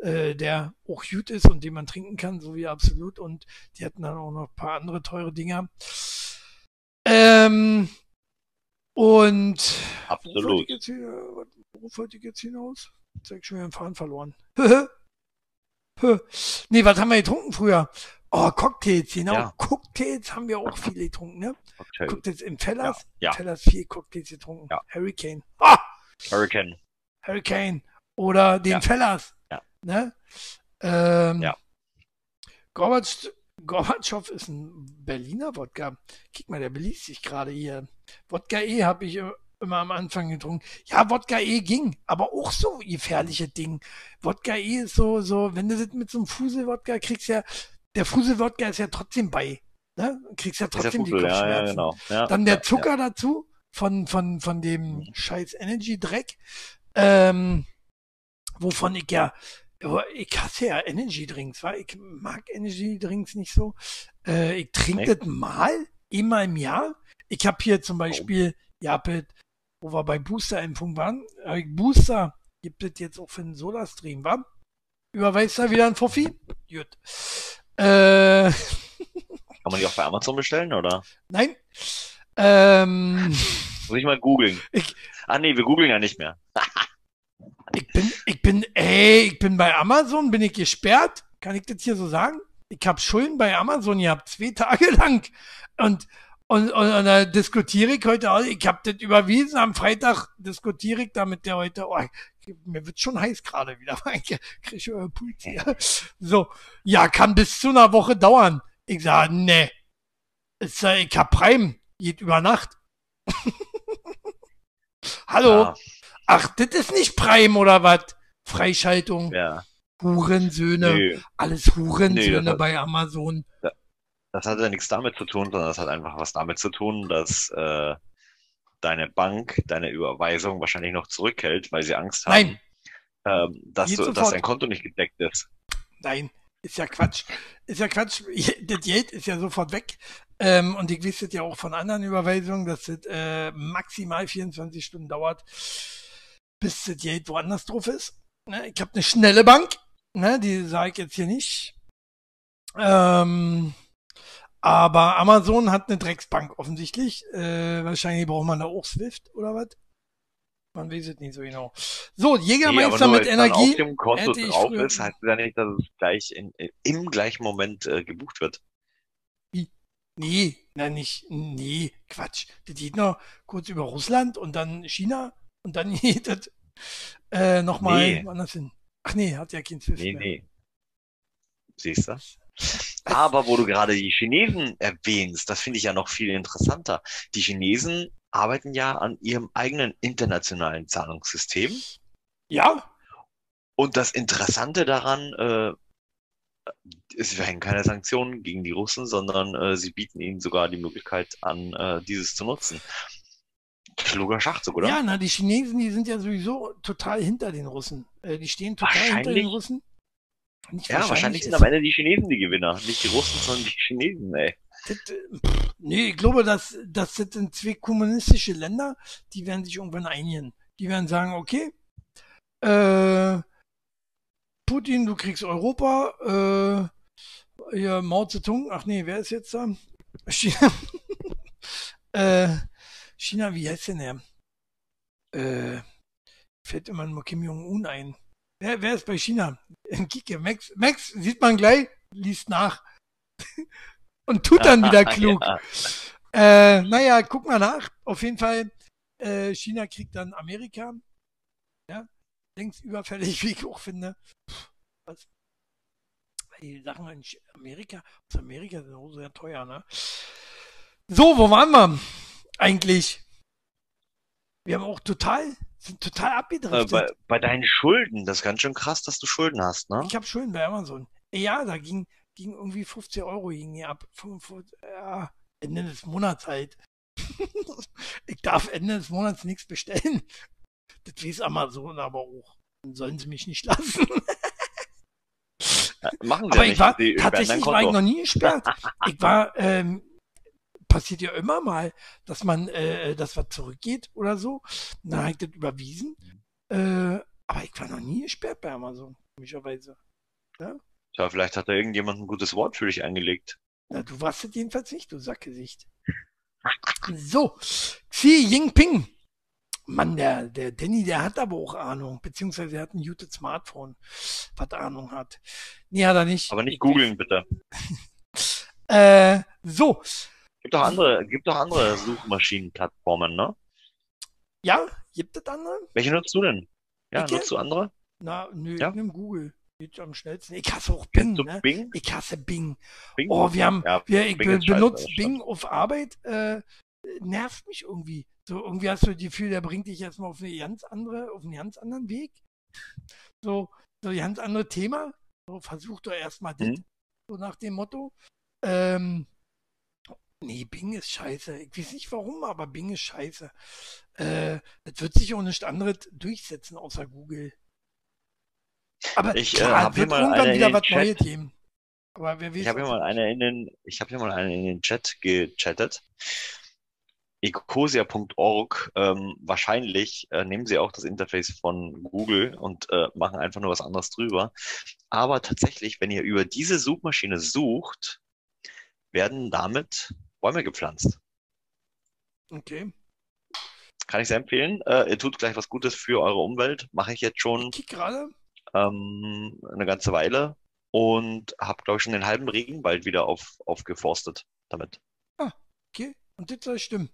S1: äh, der auch gut ist und den man trinken kann, so wie absolut. Und die hatten dann auch noch ein paar andere teure Dinger. Ähm, Und
S2: Absolut.
S1: wollte ich jetzt, hier, worauf wollte ich jetzt hinaus? Jetzt hab ich schon wieder den Faden verloren. nee, was haben wir getrunken früher? Oh, Cocktails, genau.
S2: Ja.
S1: Cocktails haben wir auch viele getrunken, ne?
S2: Cocktail.
S1: Cocktails im Fellers.
S2: Ja, ja.
S1: Fellers viel Cocktails getrunken.
S2: Ja.
S1: Hurricane. Ah!
S2: Hurricane.
S1: Hurricane. Oder den
S2: Ja.
S1: Fellers.
S2: Ja.
S1: Ne? Ähm,
S2: Ja.
S1: Gorbatsch, Gorbatschow ist ein Berliner Wodka. Guck mal, der beliest sich gerade hier. Wodka E habe ich immer am Anfang getrunken. Ja, Wodka E ging, aber auch so gefährliche Ding. Wodka E ist so, so, wenn du das mit so einem Fusel-Wodka kriegst, ja, der Fusel-Wodka ist ja trotzdem bei. Ne? Du kriegst ja trotzdem die
S2: Fusel, ja, ja,
S1: Kopfschmerzen.
S2: genau. Ja,
S1: Dann der
S2: ja,
S1: Zucker dazu von, von, von dem
S2: Mhm.
S1: scheiß Energy-Dreck. Ähm, wovon ich ja, ich hasse ja Energy-Drinks, weil ich mag Energy-Drinks nicht so. Äh, ich trinke
S2: Nee.
S1: das mal, immer im Jahr. Ich habe hier zum Beispiel, ja, wo wir bei Booster-Impfung waren, ich Booster gibt es jetzt auch für den Soda-Stream, wa? Überweist da wieder ein Fuffi? Gut. Äh,
S2: Kann man die auch bei Amazon bestellen, oder?
S1: nein. Ähm,
S2: Muss ich mal googeln.
S1: Ich-
S2: Ah, nee, wir googeln ja nicht mehr.
S1: Ich bin, ich bin, ey, ich bin bei Amazon, bin ich gesperrt? Kann ich das hier so sagen? Ich habe Schulden bei Amazon gehabt, zwei Tage lang. Und, und, und, und da diskutiere ich heute auch, ich habe das überwiesen, am Freitag diskutiere ich da mit der heute, oh, mir wird schon heiß gerade wieder, ich kriege euer Puls hier. So, ja, kann bis zu einer Woche dauern. Ich sage, nee, ich hab Prime, geht über Nacht. Hallo?
S2: Ja,
S1: Ach, das ist nicht Prime oder was? Freischaltung,
S2: ja.
S1: Hurensöhne,
S2: Nö,
S1: alles Hurensöhne
S2: hat-
S1: bei Amazon.
S2: das hat ja nichts damit zu tun, sondern das hat einfach was damit zu tun, dass äh, deine Bank deine Überweisung wahrscheinlich noch zurückhält, weil sie Angst haben,
S1: Nein.
S2: ähm, dass,
S1: Geht
S2: du, dass dein Konto nicht gedeckt ist.
S1: Nein, ist ja Quatsch. Ist ja Quatsch. Das Geld ist ja sofort weg. Ähm, und ich das ja auch von anderen Überweisungen, dass das äh, maximal 24 Stunden dauert, bis das Geld woanders drauf ist. Ne? Ich habe eine schnelle Bank, ne? die sage ich jetzt hier nicht. Ähm, aber Amazon hat eine Drecksbank offensichtlich. Äh, wahrscheinlich braucht man da auch Swift oder was? Man weiß es nicht so genau. So,
S2: Nee,
S1: Jägermeister
S2: nur
S1: mit
S2: weil es dann
S1: Energie.
S2: auf dem Konto drauf ist, heißt ja nicht, dass es gleich in, im gleichen Moment äh, gebucht wird.
S1: Nee, na nicht, nee, Quatsch. Das geht noch kurz über Russland und dann China und dann geht das äh, nochmal
S2: Nee.
S1: woanders hin. Ach nee, hat ja kein Swift
S2: Nee,
S1: mehr.
S2: nee. Siehst du? Aber wo du gerade die Chinesen erwähnst, das finde ich ja noch viel interessanter. Die Chinesen arbeiten ja an ihrem eigenen internationalen Zahlungssystem.
S1: Ja,
S2: Und das Interessante daran, äh, es werden keine Sanktionen gegen die Russen, sondern äh, sie bieten ihnen sogar die Möglichkeit an, äh, dieses zu nutzen. Kluger Schachzug, oder?
S1: ja, na, die Chinesen, die sind ja sowieso total hinter den Russen. Äh, die stehen total hinter den Russen. Nicht
S2: Ja, wahrscheinlich sind am Ende die Chinesen die Gewinner. Nicht die Russen, sondern die Chinesen, ey.
S1: Das, äh, pff, nee, ich glaube, dass das sind zwei kommunistische Länder, die werden sich irgendwann einigen. Die werden sagen, okay, äh, Putin, du kriegst Europa, äh, hier Mao Zedong, ach nee, wer ist jetzt da? China, äh, China, wie heißt denn der? Äh, fällt immer nur Kim Jong-un ein. Wer, wer ist bei China? Kike, Max, Max, sieht man gleich, liest nach. Und tut dann wieder klug.
S2: Ja.
S1: Äh, naja, guck mal nach. Auf jeden Fall, äh, China kriegt dann Amerika. Ja, längst überfällig, wie ich auch finde. Pff, Was? Die Sachen in Amerika, aus Amerika sind auch sehr teuer, ne? So, wo waren wir eigentlich? Wir haben auch total, sind total
S2: Äh,
S1: abgedriftet.
S2: bei, bei deinen Schulden, das ist ganz schön krass, dass du Schulden hast, ne?
S1: Ich habe Schulden bei Amazon. Ja, da ging, ging irgendwie 15 Euro ging hier ab. 45, ja, Ende des Monats halt. ich darf Ende des Monats nichts bestellen. Das weiß Amazon aber auch. Dann sollen sie mich nicht lassen.
S2: Äh, Machen sie
S1: aber
S2: ja
S1: ich war,
S2: nicht. Sperren dein
S1: tatsächlich war ich noch nie gesperrt. Ich war, ähm, passiert ja immer mal, dass man, äh, dass was zurückgeht oder so. Dann habe ich das überwiesen. Äh, aber ich war noch nie gesperrt bei Amazon, komischerweise.
S2: Tja, vielleicht hat da irgendjemand ein gutes Wort für dich eingelegt.
S1: Na, du warst es jedenfalls nicht, du Sackgesicht. So, Xi Jinping. Mann, der, der Danny, der hat aber auch Ahnung, beziehungsweise er hat ein gutes Smartphone, was Ahnung hat. Nee, hat er nicht.
S2: Aber nicht googeln, bitte.
S1: Äh, so,
S2: Gibt doch andere, gibt doch andere Suchmaschinenplattformen, ne?
S1: ja, gibt es andere?
S2: Welche nutzt du denn? Ja,
S1: Welche?
S2: nutzt du andere?
S1: Na, nö,
S2: Ja.
S1: ich nehm Google. Geht am schnellsten. Ich hasse auch Bing, ne?
S2: Bing?
S1: Ich hasse Bing.
S2: Bing?
S1: Oh, wir haben,
S2: Ja,
S1: wir, ich
S2: Bing
S1: be benutze. Bing auf Arbeit, äh, nervt mich irgendwie. So, irgendwie hast du das Gefühl, der bringt dich erstmal auf eine ganz andere, auf einen ganz anderen Weg. So, so ein ganz anderes Thema. So, versuch doch erstmal das.
S2: Mhm.
S1: So nach dem Motto. Ähm, nee, Bing ist scheiße. Ich weiß nicht warum, aber Bing ist scheiße. Äh, das wird sich auch nichts anderes durchsetzen außer Google. Aber
S2: Ich, äh,
S1: klar,
S2: hab
S1: es
S2: hier mal
S1: irgendwann wieder was
S2: Chat.
S1: Neues geben. Aber wer weiß,
S2: Ich habe hier mal eine in den, ich habe hier mal eine in den Chat gechattet. ecosia.org. Ähm, wahrscheinlich äh, nehmen sie auch das Interface von Google und äh, machen einfach nur was anderes drüber. Aber tatsächlich, wenn ihr über diese Suchmaschine sucht, werden damit Bäume gepflanzt.
S1: Okay.
S2: Kann ich sehr empfehlen. Äh, ihr tut gleich was Gutes für eure Umwelt. Mache ich jetzt schon
S1: Ich kick gerade.
S2: ähm, eine ganze Weile und habe, glaube ich, schon den halben Regenwald wieder auf, aufgeforstet damit.
S1: Okay. Und das soll stimmen.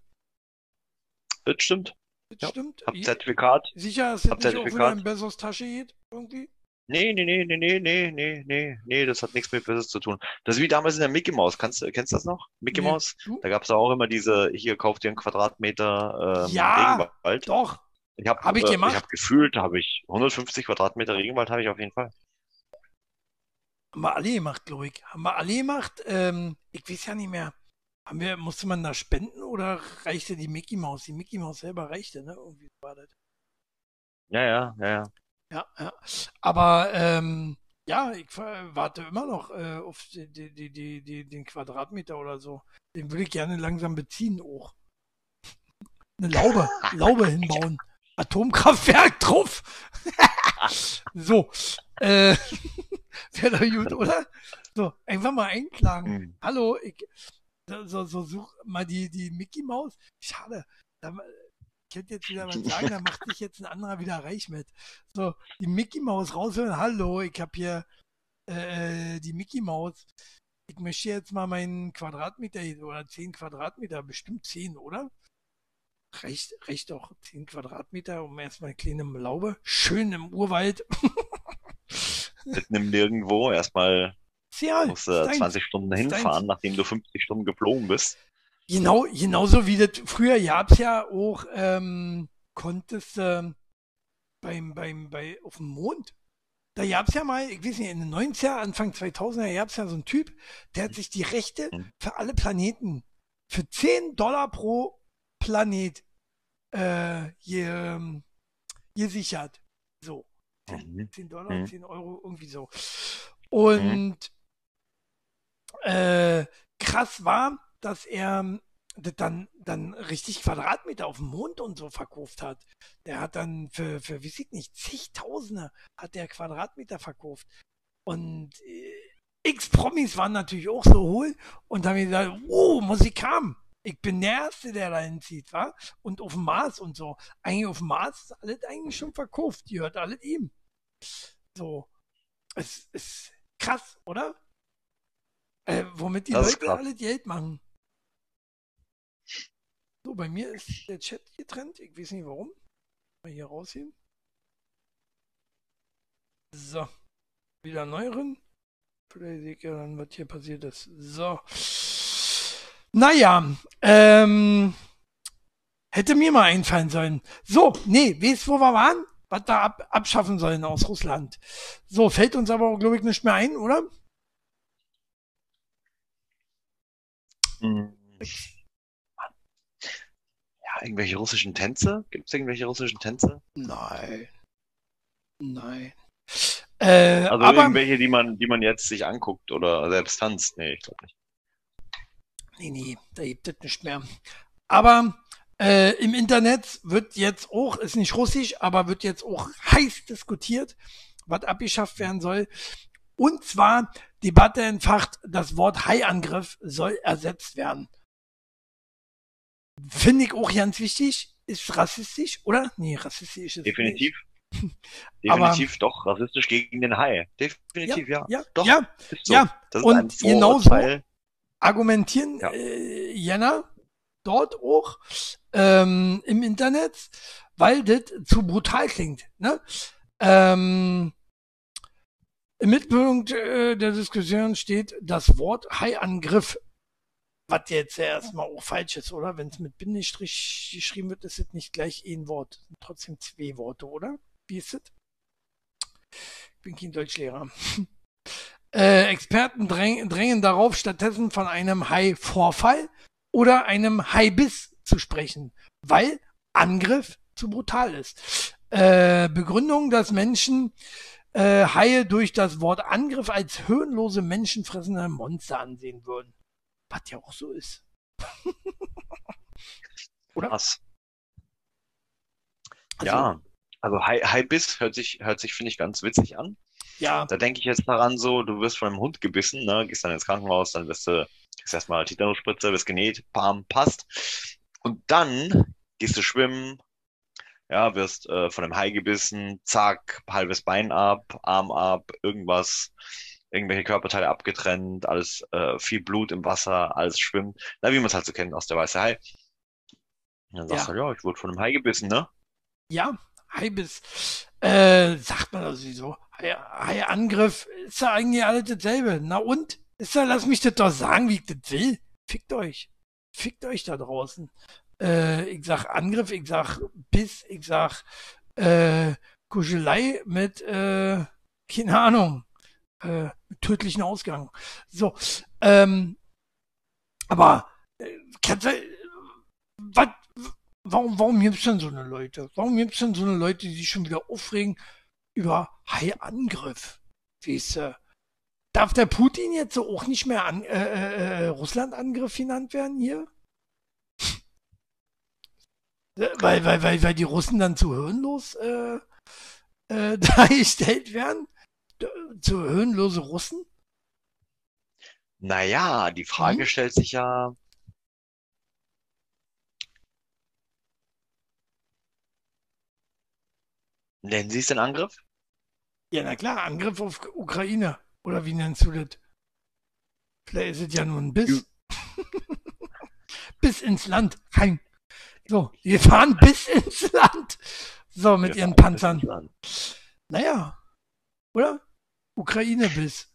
S2: Das stimmt.
S1: Das
S2: Ja,
S1: stimmt.
S2: Hab Zertifikat.
S1: Sicher, dass das
S2: hab
S1: nicht auch wieder
S2: Zertifikat.
S1: in Bezos Tasche geht? Irgendwie?
S2: Nee, nee, nee, nee, nee, nee, nee, nee, nee, das hat nichts mit Business zu tun. Das ist wie damals in der Mickey Mouse. Kannst, du- kennst du das noch? Mickey
S1: Nee.
S2: Mouse?
S1: Du?
S2: Da gab es auch immer diese, hier kauft ihr einen Quadratmeter ähm,
S1: Ja,
S2: Regenwald.
S1: Doch.
S2: Ich habe
S1: Hab ich
S2: äh,
S1: gemacht.
S2: ich hab gefühlt, habe ich 150 Quadratmeter Regenwald habe ich auf jeden Fall.
S1: Haben wir alle gemacht, glaube ich. Haben wir alle gemacht. Ähm, ich weiß ja nicht mehr. Haben wir, musste man da spenden oder reichte die Mickey Mouse? Die Mickey Mouse selber reichte, ne? Irgendwie war das.
S2: Ja, ja, ja, ja.
S1: Ja, ja. Aber ähm, ja, ich warte immer noch äh, auf die, die, die, die, den Quadratmeter oder so. Den würde ich gerne langsam beziehen auch. Eine Laube, Laube hinbauen. Atomkraftwerk drauf. so. Äh, Wäre doch gut, oder? So, einfach mal einklagen.
S2: Hm.
S1: Hallo, ich so, so, so such mal die, die Mickey Maus. Schade. Da, ich könnte jetzt wieder was sagen, da macht dich jetzt ein anderer wieder reich mit. So, die Mickey Maus raushören. Hallo, ich habe hier äh, die Mickey Maus. Ich möchte jetzt mal meinen Quadratmeter oder 10 Quadratmeter, bestimmt 10, oder? Reicht, reicht doch 10 Quadratmeter, um erstmal eine kleine Laube. Schön im Urwald.
S2: Mitten im Nirgendwo erstmal
S1: Ja,
S2: musst du
S1: ist deins.
S2: 20 Stunden hinfahren, nachdem du 50 Stunden geflogen bist.
S1: Genau, genauso wie das früher gab's ja auch, ähm, konntest ähm, beim, beim, bei, auf dem Mond. Da gab's ja mal, ich weiß nicht, in den 90er, Anfang 2000er gab's ja so einen Typ, der hat sich die Rechte
S2: Mhm.
S1: für alle Planeten für 10 Dollar pro Planet äh, ge, ähm, gesichert. So.
S2: Mhm.
S1: 10 Dollar,
S2: Mhm.
S1: 10 Euro, irgendwie so. Und äh, krass war, dass er das dann, dann richtig Quadratmeter auf dem Mond und so verkauft hat. Der hat dann für, für weiß ich nicht, zigtausende hat der Quadratmeter verkauft. Und äh, X-Promis waren natürlich auch so hohl und haben gesagt, muss ich haben. Ich bin der Erste, der da hinzieht, wa? Und auf dem Mars und so. Eigentlich auf dem Mars ist alles eigentlich schon verkauft. Die hört alles ihm. So. Es ist krass, oder? Äh, womit die
S2: Das
S1: Leute alle Geld machen. So, bei mir ist der Chat getrennt. Ich weiß nicht warum. Mal hier rausheben. So. Wieder neueren. Vielleicht seht ihr dann, was hier passiert ist. So. Naja, ähm, hätte mir mal einfallen sollen. So, nee, weißt wo wir waren? Was da ab, abschaffen sollen aus Russland. So, fällt uns aber, glaube ich, nicht mehr ein, oder?
S2: Mhm. Ja, irgendwelche russischen Tänze? Gibt es irgendwelche russischen Tänze?
S1: Nein. Nein. Äh,
S2: Also
S1: aber,
S2: irgendwelche, die man, die man jetzt sich anguckt oder selbst tanzt? Nee, ich glaube nicht.
S1: nee, nee, da gibt es nicht mehr. Aber äh, im Internet wird jetzt auch, ist nicht russisch, aber wird jetzt auch heiß diskutiert, was abgeschafft werden soll. Und zwar Debatte entfacht, das Wort Haiangriff soll ersetzt werden. Finde ich auch ganz wichtig. Ist rassistisch, oder? Nee, rassistisch ist
S2: Definitiv.
S1: Nicht.
S2: Definitiv doch rassistisch gegen den Hai. Definitiv, ja.
S1: Ja,
S2: Doch,
S1: ja,
S2: ist so.
S1: ja.
S2: Das ist
S1: Und genauso- argumentieren
S2: Ja.
S1: äh, Jänner dort auch ähm, im Internet, weil das zu brutal klingt. Ne? Ähm, Im Mittelpunkt äh, der Diskussion steht das Wort Haiangriff. Was jetzt ja erstmal auch falsch ist, oder? Wenn es mit Bindestrich geschrieben wird, ist es nicht gleich ein Wort. Trotzdem zwei Worte, oder? Wie ist es? Ich bin kein Deutschlehrer. Äh, Experten dräng, drängen darauf, stattdessen von einem Hai-Vorfall oder einem Hai-Biss zu sprechen, weil Angriff zu brutal ist. Äh, Begründung, dass Menschen äh, Haie durch das Wort Angriff als höhenlose, menschenfressende Monster ansehen würden. Was ja auch so ist. Oder?
S2: Krass.
S1: Also,
S2: Ja, also Hai- Haibiss hört sich, hört sich, finde ich, ganz witzig an.
S1: Ja,
S2: Da denke ich jetzt daran so, du wirst von einem Hund gebissen, ne, gehst dann ins Krankenhaus, dann wirst du, kriegst erstmal Tetanusspritze, wirst genäht, pam, passt. Und dann gehst du schwimmen, ja, wirst äh, von einem Hai gebissen, zack, halbes Bein ab, Arm ab, irgendwas, irgendwelche Körperteile abgetrennt, alles äh, viel Blut im Wasser, alles schwimmt. Na, wie man es halt so kennt aus der Weiße Hai. Und dann sagst
S1: Ja.
S2: du, halt, ja, ich wurde von einem Hai gebissen, ne?
S1: Ja, Haibiss. Äh, sagt man das so. Hai- Hai-Angriff ist ja eigentlich alles dasselbe. Na und? Ist ja, lass mich das doch sagen, wie ich das will. Fickt euch. Fickt euch da draußen. Äh, ich sag Angriff, ich sag Biss, ich sag äh, Kuschelei mit, äh, keine Ahnung, äh, tödlichen Ausgang. So, ähm, aber, äh, du, was, warum, warum gibt's denn so eine Leute? Warum gibt's denn so eine Leute, die sich schon wieder aufregen über Hai-Angriff? Weißt du? Darf der Putin jetzt so auch nicht mehr an, äh, äh, äh, Russland-Angriff genannt werden hier? Äh, Weil, weil, weil, weil die Russen dann zu höhenlos äh, äh, dargestellt werden? Zu höhenlose Russen?
S2: Naja, die Frage
S1: Mhm.
S2: stellt sich ja, nennen Sie es den Angriff?
S1: Ja, na klar, Angriff auf Ukraine. Oder wie nennst du das? Vielleicht ist es ja nur ein Biss. bis ins Land rein. So, wir fahren bis ins Land. So, mit
S2: Wir
S1: ihren Panzern. Naja, oder? Ukraine-Biss.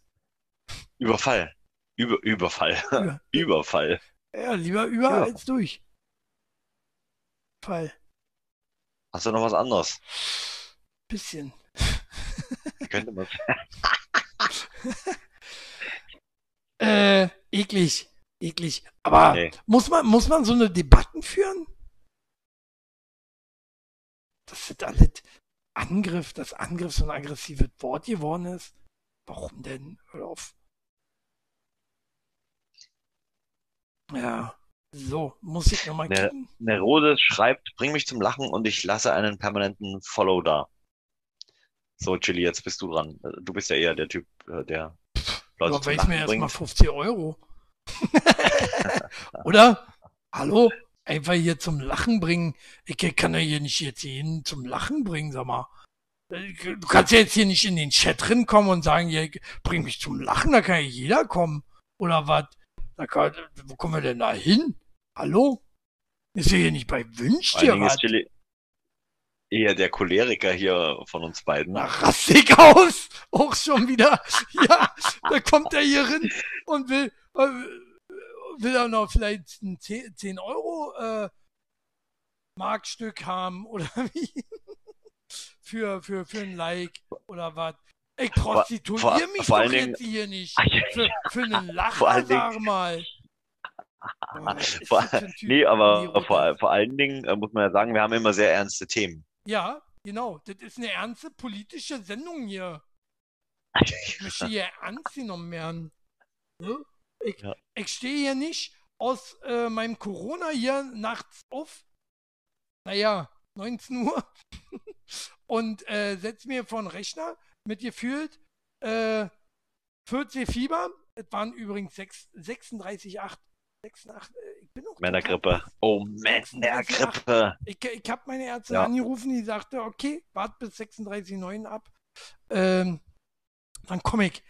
S2: Überfall. Über, Überfall.
S1: Ja,
S2: Überfall.
S1: ja, lieber über
S2: Ja.
S1: als durch. Fall.
S2: Hast du noch was anderes?
S1: Bisschen.
S2: Könnte man
S1: Äh, eklig. Eklig. Aber
S2: Nee.
S1: muss man, muss man so eine Debatten führen? Das ist alles Angriff, dass Angriff so ein aggressives Wort geworden ist. Warum denn? Hör auf. Ja. So, muss ich nochmal
S2: Ja.
S1: kicken?
S2: Nerode schreibt, bring mich zum Lachen und ich lasse einen permanenten Follow da. So, Chili, jetzt bist du dran. Du bist ja eher der Typ, äh, der Leute
S1: Aber
S2: zum
S1: weiß mir
S2: Lachen
S1: erstmal
S2: bringt.
S1: 50 Euro. Oder? Hallo? Einfach hier zum Lachen bringen. Ich kann ja hier nicht jetzt jeden zum Lachen bringen, sag mal. Du kannst ja jetzt hier nicht in den Chat drin kommen und sagen, ja, bring mich zum Lachen, da kann ja jeder kommen. Oder was? Da kann, wo kommen wir denn da hin? Hallo? Ist ja hier nicht bei Wünsch dir was?
S2: eher der Choleriker hier von uns beiden.
S1: Na, rassig aus! Auch schon wieder. Ja, da kommt er hier rein und will, äh, will er noch vielleicht ein 10, 10 Euro äh, Markstück haben oder wie? Für, für, für ein Like oder was? Ich prostituiere mich
S2: vor
S1: doch
S2: allen Dingen-
S1: jetzt hier nicht. Für, für einen Lacher, sag mal. Boah,
S2: Vor, nee, aber vor, vor allen Dingen äh, muss man ja sagen, wir haben immer sehr ernste Themen.
S1: Ja, genau. Das ist eine ernste politische Sendung hier. Ich möchte hier ernst genommen werden. Ne? Ich,
S2: Ja.
S1: ich stehe hier nicht aus äh, meinem Corona hier nachts auf. Naja, 19 Uhr. und äh, setze mir vor den Rechner mit gefühlt äh, 40 Fieber. Es waren übrigens 6, 36,8. 86, äh, ich bin auch
S2: Männergrippe. Oh, Männergrippe.
S1: Ich, ich habe meine Ärztin
S2: Ja.
S1: angerufen, die sagte, okay, wart bis 36,9 ab. Ähm, dann komme ich.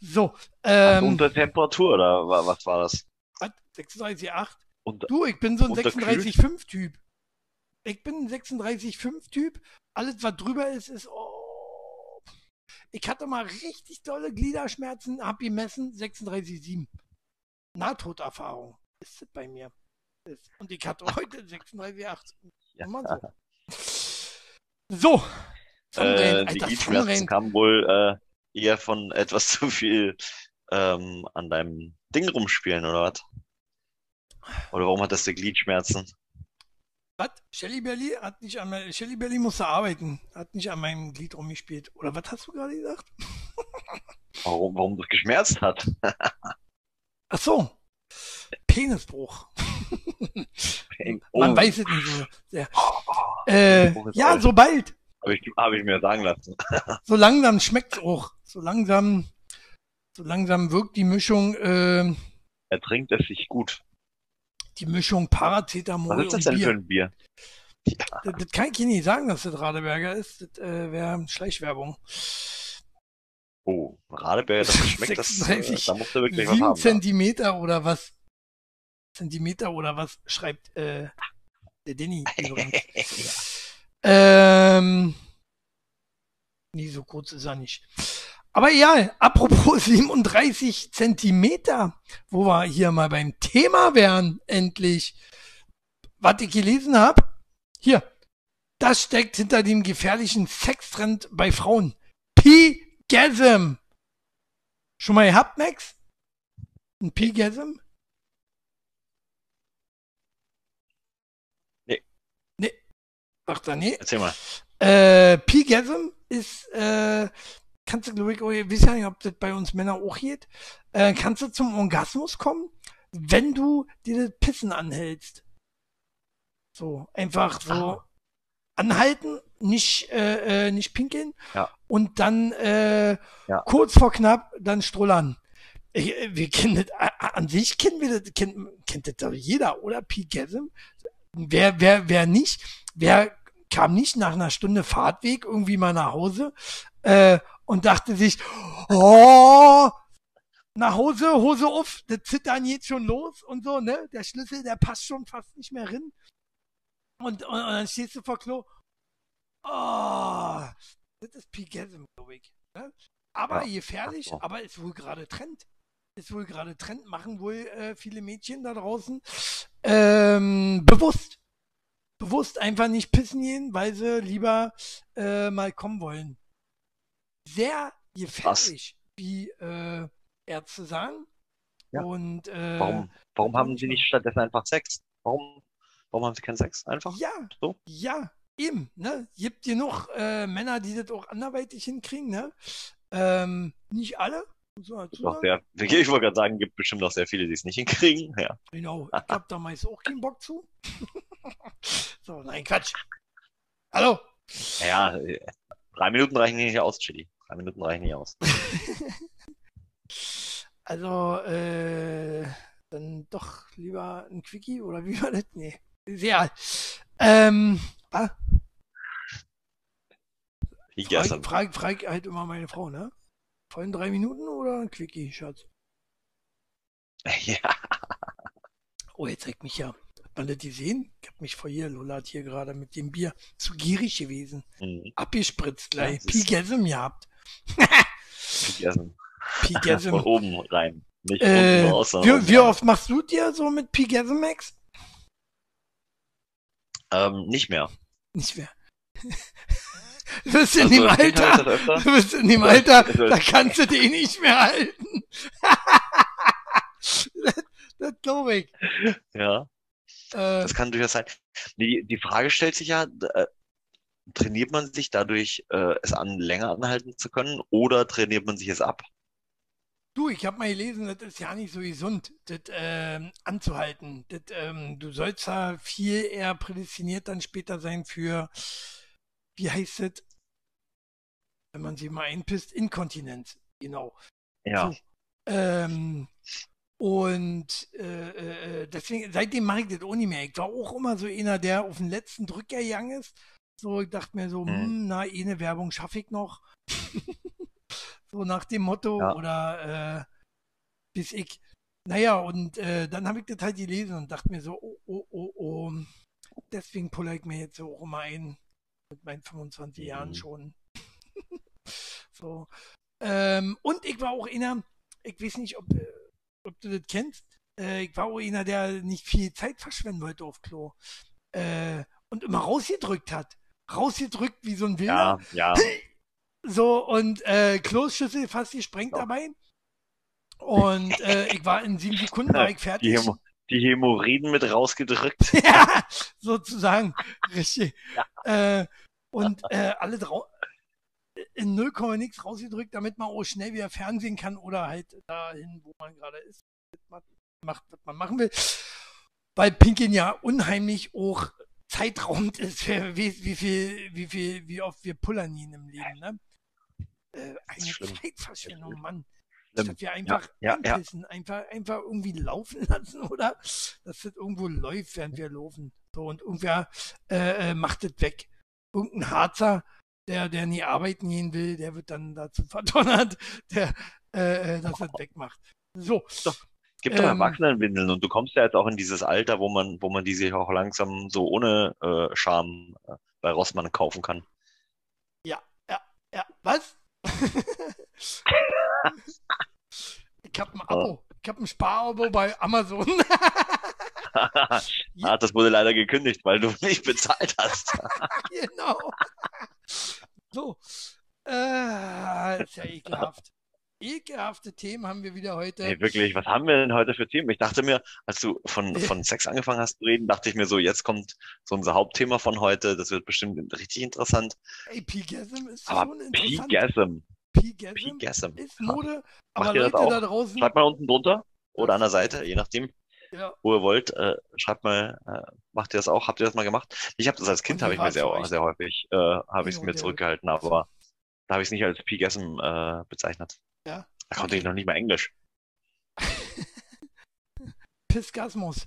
S1: So, ähm,
S2: Unter Temperatur oder wa- was war das?
S1: was? 36,8.
S2: Unter,
S1: Du, ich bin so ein
S2: Unterkühlt?
S1: 36,5-Typ. Ich bin ein 36,5-Typ. Alles, was drüber ist, ist. Oh. Ich hatte mal richtig tolle Gliederschmerzen, hab gemessen, 36,7. Nahtoderfahrung ist das bei mir. Und ich hatte heute 36,8.
S2: Ja.
S1: So. So.
S2: Äh, die
S1: Sonnenrein.
S2: kamen wohl äh, eher von etwas zu viel ähm, an deinem Ding rumspielen, oder was? Oder warum hattest du Gliedschmerzen?
S1: Was? Shelly Belly hat nicht an mein, Shelly Belly musste arbeiten, hat nicht an meinem Glied rumgespielt. Oder was hast du gerade gesagt?
S2: Warum, warum das geschmerzt hat?
S1: Ach so. Penisbruch.
S2: Oh,
S1: Man weiß es nicht so sehr. Äh,
S2: Penisbruch ist
S1: ja,
S2: alt.
S1: so bald.
S2: Habe ich, hab ich mir sagen lassen.
S1: So langsam schmeckt's auch. So langsam, so langsam wirkt die Mischung, äh,
S2: Er trinkt es sich gut.
S1: Die Mischung Paracetamol
S2: Was ist das denn für
S1: Bier.
S2: ein Bier?
S1: Das, das kann ich nicht sagen, dass das Radeberger ist. Das äh, wäre Schleichwerbung.
S2: Oh, Radeberger, das schmeckt das. Äh,
S1: 36,
S2: da musst du wirklich was haben. Da.
S1: Zentimeter oder was? Zentimeter oder was schreibt äh, der Denny übrigens. ähm, nie so kurz ist er nicht. Aber ja, apropos 37 Zentimeter, wo wir hier mal beim Thema wären, endlich. Was ich gelesen habe, hier, das steckt hinter dem gefährlichen Sextrend bei Frauen. P-Gasm. Schon mal gehabt, Max? Ein P-Gasm?
S2: Nee.
S1: Nee. Sagt er nee.
S2: Erzähl mal.
S1: Äh, P-Gasm ist, äh, kannst du, glaube ich, ich weiß ja nicht, ob das bei uns Männer auch geht, äh, kannst du zum Orgasmus kommen, wenn du dir das Pissen anhältst. So, einfach so
S2: Ah.
S1: anhalten, nicht, äh, äh, nicht pinkeln
S2: Ja.
S1: und dann äh,
S2: Ja.
S1: kurz vor knapp dann strullern. Ich, äh, wir kennen das, an sich kennen wir das, kennt, kennt das doch jeder, oder? P-Gasm? Wer, wer, wer nicht, wer kam nicht nach einer Stunde Fahrtweg irgendwie mal nach Hause äh, und dachte sich, oh, nach Hause, Hose auf, das Zittern geht schon los und so, ne? Der Schlüssel, der passt schon fast nicht mehr rein. Und, und, und dann stehst du vor Klo. Oh, das ist Pigasm, glaube ich. Ne? Aber
S2: Ja,
S1: gefährlich,
S2: so.
S1: aber ist wohl gerade Trend. Ist wohl gerade Trend, machen wohl äh, viele Mädchen da draußen ähm, bewusst. Bewusst einfach nicht pissen gehen, weil sie lieber äh, mal kommen wollen. Sehr gefährlich, wie äh, Ärzte sagen.
S2: Ja.
S1: Und äh,
S2: Warum, warum haben sie nicht stattdessen einfach Sex? Warum, warum haben sie keinen Sex? Einfach?
S1: Ja,
S2: So?
S1: ja, eben, ne? Gibt genug äh, Männer, die das auch anderweitig hinkriegen, ne? Ähm, nicht alle,
S2: sehr, ich wollte gerade sagen, gibt bestimmt auch sehr viele, die es nicht hinkriegen. Ja.
S1: Genau, ich hab da meist auch keinen Bock zu. so, nein, Quatsch. Hallo?
S2: Ja, äh, drei Minuten reichen nicht aus, Chili. Drei Minuten reichen nicht aus.
S1: Also, äh, dann doch lieber ein Quickie oder wie war das? Nee, sehr. Ähm, ah,
S2: Wie gestern.
S1: frag, frag halt immer meine Frau, ne? Vollen drei Minuten oder ein Quickie, Schatz?
S2: Ja,
S1: Oh, jetzt zeigt mich ja. Hat man das gesehen? Ich hab mich vor hier, Lola hat hier gerade mit dem Bier zu gierig gewesen.
S2: mhm.
S1: Abgespritzt gleich.
S2: Ja,
S1: Pigasm gehabt.
S2: Von
S1: Pigasm.
S2: oben rein. Nicht
S1: äh,
S2: unten raus,
S1: wie, wie oft machst du dir so mit Pigasm, Max?
S2: Ähm, nicht mehr.
S1: Nicht mehr. Du bist in
S2: Also,
S1: dem
S2: habe
S1: Alter, du bist in dem Alter,
S2: Also,
S1: da kannst du den nicht mehr halten. das das glaube ich.
S2: Ja,
S1: Äh,
S2: das kann durchaus sein. Die, die Frage stellt sich ja, äh, trainiert man sich dadurch, äh, es an, länger anhalten zu können oder trainiert man sich es ab?
S1: Du, ich habe mal gelesen, das ist ja nicht so gesund, das ähm, anzuhalten. Das, ähm, du sollst ja viel eher prädestiniert dann später sein für, wie heißt das, wenn man sie mal einpisst, Inkontinenz. Genau.
S2: Ja,
S1: So. Ähm, Und äh, äh, deswegen, seitdem mache ich das auch nicht mehr. Ich war auch immer so einer, der auf den letzten Drücker gegangen ist. So, ich dachte mir so,
S2: Mhm.
S1: hm, na, eine Werbung schaffe ich noch. so nach dem Motto.
S2: Ja.
S1: Oder äh, bis ich. Naja, und äh, dann habe ich das halt gelesen und dachte mir so, oh, oh, oh, oh. Deswegen pulle ich mir jetzt so auch immer ein. Mit meinen 25 Jahren
S2: Mhm.
S1: schon. so. Ähm, und ich war auch einer, ich weiß nicht, ob, äh, ob du das kennst, äh, ich war auch einer, der nicht viel Zeit verschwenden wollte auf Klo. Äh, und immer rausgedrückt hat. Rausgedrückt wie so ein Wilder.
S2: Ja, ja.
S1: So, und äh, Kloschüssel fast gesprengt
S2: Doch.
S1: dabei. Und äh, ich war in sieben Sekunden war ich
S2: Die,
S1: fertig.
S2: Hämo die Hämorrhoiden mit rausgedrückt.
S1: ja, sozusagen. Richtig. Äh, und äh, alle in 0, nix rausgedrückt, damit man auch schnell wieder Fernsehen kann oder halt dahin, wo man gerade ist, macht, was man machen will. Weil Pinkin ja unheimlich auch zeitraumt ist, weiß, wie viel, wie viel, wie oft wir pullern ihn im Leben, ne? Äh, eine. Zeitverschwendung, Mann.
S2: Schlimm.
S1: Statt wir einfach
S2: ja, ja.
S1: anpissen, einfach, einfach irgendwie laufen lassen, oder? Dass das irgendwo läuft, während wir laufen. So, und irgendwer äh, äh, macht das weg. Irgendein Harzer, der, der nie arbeiten gehen will, der wird dann dazu verdonnert, der, äh, äh, dass er das wegmacht. So.
S2: Gibt doch
S1: Ähm,
S2: Erwachsenenwindeln und du kommst ja jetzt auch in dieses Alter, wo man, wo man die sich auch langsam so ohne äh, Scham äh, bei Rossmann kaufen kann.
S1: Ja, was? ich hab ein Abo. Ich hab ein Sparabo bei Amazon.
S2: ah, das wurde leider gekündigt, weil du nicht bezahlt hast.
S1: genau. So. Äh, ist ja ekelhaft. Ekelhafte Themen haben wir wieder heute.
S2: Hey, wirklich, was haben wir denn heute für Themen? Ich dachte mir, als du von, von Sex angefangen hast zu reden, dachte ich mir so, jetzt kommt so unser Hauptthema von heute. Das wird bestimmt richtig interessant.
S1: Ey, P-Gasm ist
S2: Aber
S1: schon interessant.
S2: P-Gasm,
S1: P-Gasm
S2: P-Gasm.
S1: ist Mode,
S2: Macht
S1: aber Leute
S2: auch?
S1: da draußen,
S2: Schreibt mal unten drunter oder an der Seite, je nachdem,
S1: ja,
S2: wo ihr wollt. Äh, schreibt mal, äh, macht ihr das auch? Habt ihr das mal gemacht? Ich habe das als Kind, habe ich mir sehr,
S1: euch?
S2: sehr häufig, äh, habe ich es mir zurückgehalten, aber da habe ich es nicht als P-Gasm äh, bezeichnet.
S1: Ja.
S2: Da konnte ich noch nicht mal Englisch.
S1: Pisgasmus.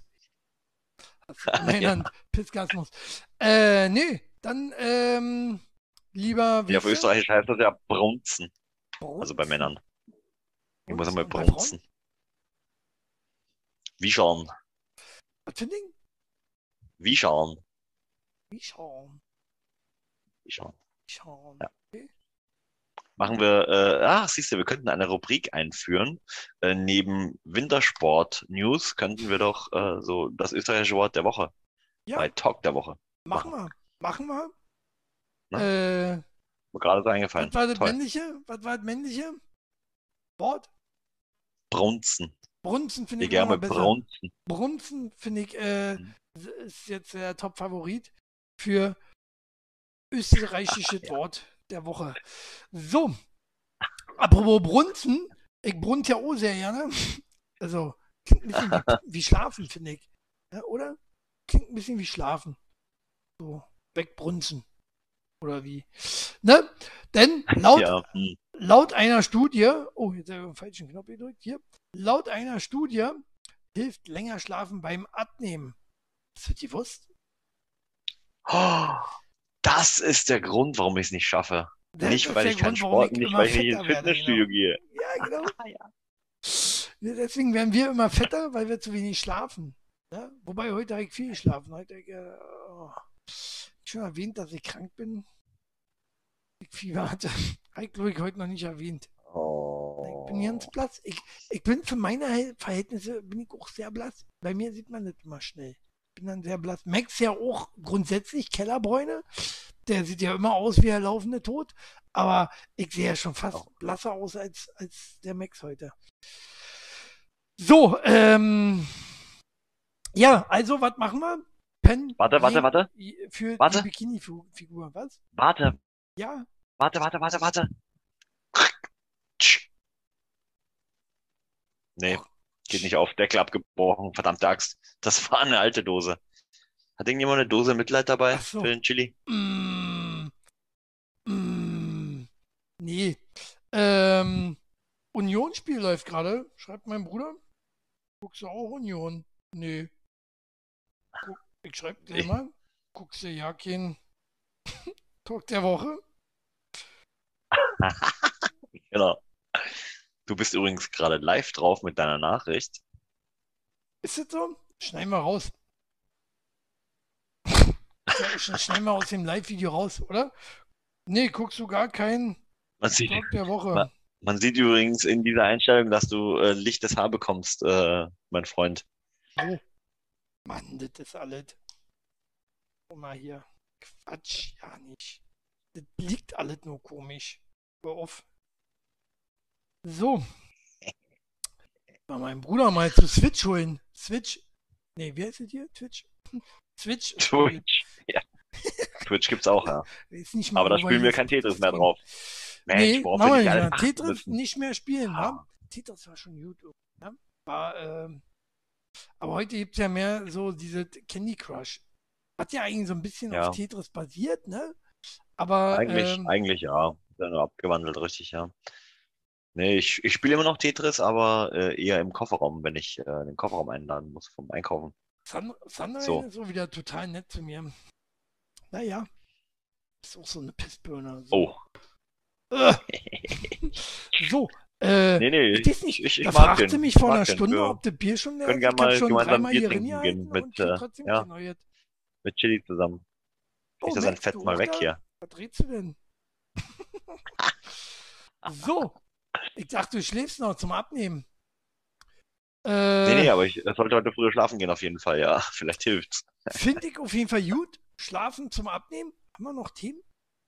S1: Du genannt, Pisgasmus. Äh, nee, dann, ähm, lieber,
S2: Ja, auf Österreichisch heißt das ja Brunzen,
S1: Brunzen.
S2: also bei Männern. Ich muss einmal brunzen. Wie schauen?
S1: Was für ein Ding?
S2: Wie schauen?
S1: Wie schauen?
S2: Wie schauen?
S1: Wie schauen?
S2: Ja. Machen wir, äh, ah, siehst du, wir könnten eine Rubrik einführen. Äh, neben Wintersport-News könnten wir doch äh, so das österreichische Wort der Woche
S1: Ja,
S2: bei Talk der Woche.
S1: machen wir. Machen wir.
S2: Ne?
S1: Äh,
S2: Mir gerade so eingefallen.
S1: was war das
S2: Toll.
S1: männliche? Was war das männliche? Wort?
S2: Brunzen.
S1: Brunzen finde
S2: Ich gerne brunzen.
S1: Brunzen finde ich, äh,
S2: Mhm.
S1: ist jetzt der Top-Favorit für österreichisches Wort der Woche. So, apropos Brunzen, ich brunnt ja auch sehr gerne. Also, klingt ein bisschen wie, wie Schlafen, finde ich. Ja, oder? Klingt ein bisschen wie Schlafen. So, wegbrunzen. Oder wie? Ne? Denn laut
S2: Ja, hm.
S1: Laut einer Studie, oh, jetzt habe ich den falschen Knopf gedrückt, hier. Laut einer Studie hilft länger schlafen beim Abnehmen. Das wird gewusst?
S2: Oh, das ist der Grund, warum ich es nicht schaffe.
S1: Das
S2: nicht, weil ich keinen Sport,
S1: ich
S2: nicht, weil ich nicht ins Fitnessstudio gehe.
S1: Ja, genau.
S2: Ah, ja.
S1: Ja, Deswegen werden wir immer fetter, weil wir zu wenig schlafen. Ja? Wobei heute habe ich viel geschlafen. Heute habe ich, äh, oh, ich schon erwähnt, dass ich krank bin. Ich Fieber hatte. Habe ich, glaube ich, heute noch nicht erwähnt. Ich bin ganz
S2: Oh.
S1: blass. Ich, ich bin für meine Verhältnisse bin ich auch sehr blass. Bei mir sieht man das immer schnell. Ich bin dann sehr blass. Max ja auch grundsätzlich Kellerbräune. Der sieht ja immer aus wie der laufende Tod. Aber ich sehe ja schon fast
S2: Oh.
S1: blasser aus als, als der Max heute. So, ähm. Ja, also, was machen wir? Pen,
S2: Warte, warte, warte.
S1: Für
S2: Warte.
S1: die Bikini-Figur, was?
S2: Warte,
S1: Ja,
S2: warte, warte, warte, warte. Nee, geht nicht auf. Deckel abgebrochen. Verdammte Axt. Das war eine alte Dose. Hat irgendjemand eine Dose Mitleid dabei
S1: Ach so.
S2: für den Chili?
S1: Mm, mm, nee. Ähm, Unionsspiel läuft gerade, schreibt mein Bruder. Guckst du auch Union? Nee. Guck, ich schreib dir mal. Guckst du ja kein Talk der Woche?
S2: Genau. Du bist übrigens gerade live drauf mit deiner Nachricht.
S1: Ist das so? Schneiden wir raus. Sch- Schneiden wir aus dem Live-Video raus, oder? Nee, guckst du gar keinen
S2: Man sieht,
S1: Talk der Woche.
S2: Ma- man sieht übrigens in dieser Einstellung, dass du äh, lichtes Haar bekommst, äh, mein Freund.
S1: Oh. Mann, das ist alles. Guck mal hier. Quatsch, ja nicht. Das liegt alles nur komisch. Auf. So. Mal meinen Bruder mal zu Switch holen. Switch. Nee, wie heißt es hier? Twitch? Switch.
S2: Twitch. Ja. Twitch gibt's auch, ja.
S1: Mal
S2: Aber da spielen wir kein Tetris mehr drauf. Mensch,
S1: Nee,
S2: wir
S1: wir
S2: nicht
S1: mehr.
S2: achten
S1: Tetris
S2: müssen.
S1: nicht mehr spielen,
S2: Ah.
S1: wa? Tetris war schon gut. Ja? War, ähm, aber heute gibt es ja mehr so diese Candy Crush. Hat ja eigentlich so ein bisschen
S2: Ja.
S1: auf Tetris basiert, ne? Aber
S2: Eigentlich,
S1: ähm,
S2: eigentlich ja. Nur abgewandelt, richtig, ja. Nee, ich, ich spiele immer noch Tetris, aber äh, eher im Kofferraum, wenn ich äh, den Kofferraum einladen muss vom Einkaufen.
S1: San Sandra
S2: So.
S1: ist so wieder total nett zu mir. Naja. Ist auch so eine Pissbirne. So.
S2: Oh.
S1: Äh. so. Äh,
S2: Nee, nee,
S1: ich nicht,
S2: ich, ich
S1: da fragte
S2: den.
S1: mich
S2: Ich
S1: vor einer
S2: den.
S1: Stunde,
S2: Wir
S1: ob das Bier schon leer
S2: können
S1: ist.
S2: gerne
S1: Ich
S2: mal
S1: schon
S2: gemeinsam Bier trinken gehen mit, äh, ja. Mit Chili zusammen.
S1: Oh,
S2: Nicht, dass sein
S1: Max,
S2: Fett
S1: du
S2: mal weg
S1: da?
S2: hier.
S1: Was drehst du denn? So. Ich dachte, du schläfst noch zum Abnehmen. Äh,
S2: Nee, nee, aber ich sollte heute früher schlafen gehen auf jeden Fall, ja. Vielleicht hilft's.
S1: Finde ich auf jeden Fall gut. Schlafen zum Abnehmen. Haben wir noch Themen?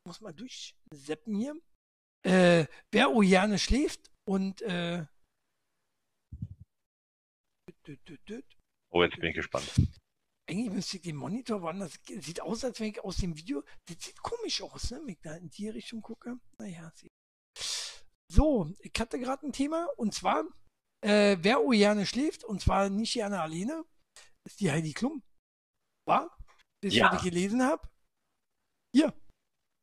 S1: Muss mal durchseppen hier. Äh, wer oh gerne schläft und äh.
S2: Oh, jetzt bin ich gespannt.
S1: Eigentlich müsste ich den Monitor woanders. Sieht aus, als wenn ich aus dem Video. Das sieht komisch aus, ne? Wenn ich da in die Richtung gucke. Naja, sieht. So, ich hatte gerade ein Thema und zwar, äh, wer gerne schläft und zwar nicht gerne alleine, ist die Heidi Klum. War? Das,
S2: Ja.
S1: ich gelesen habe. Hier.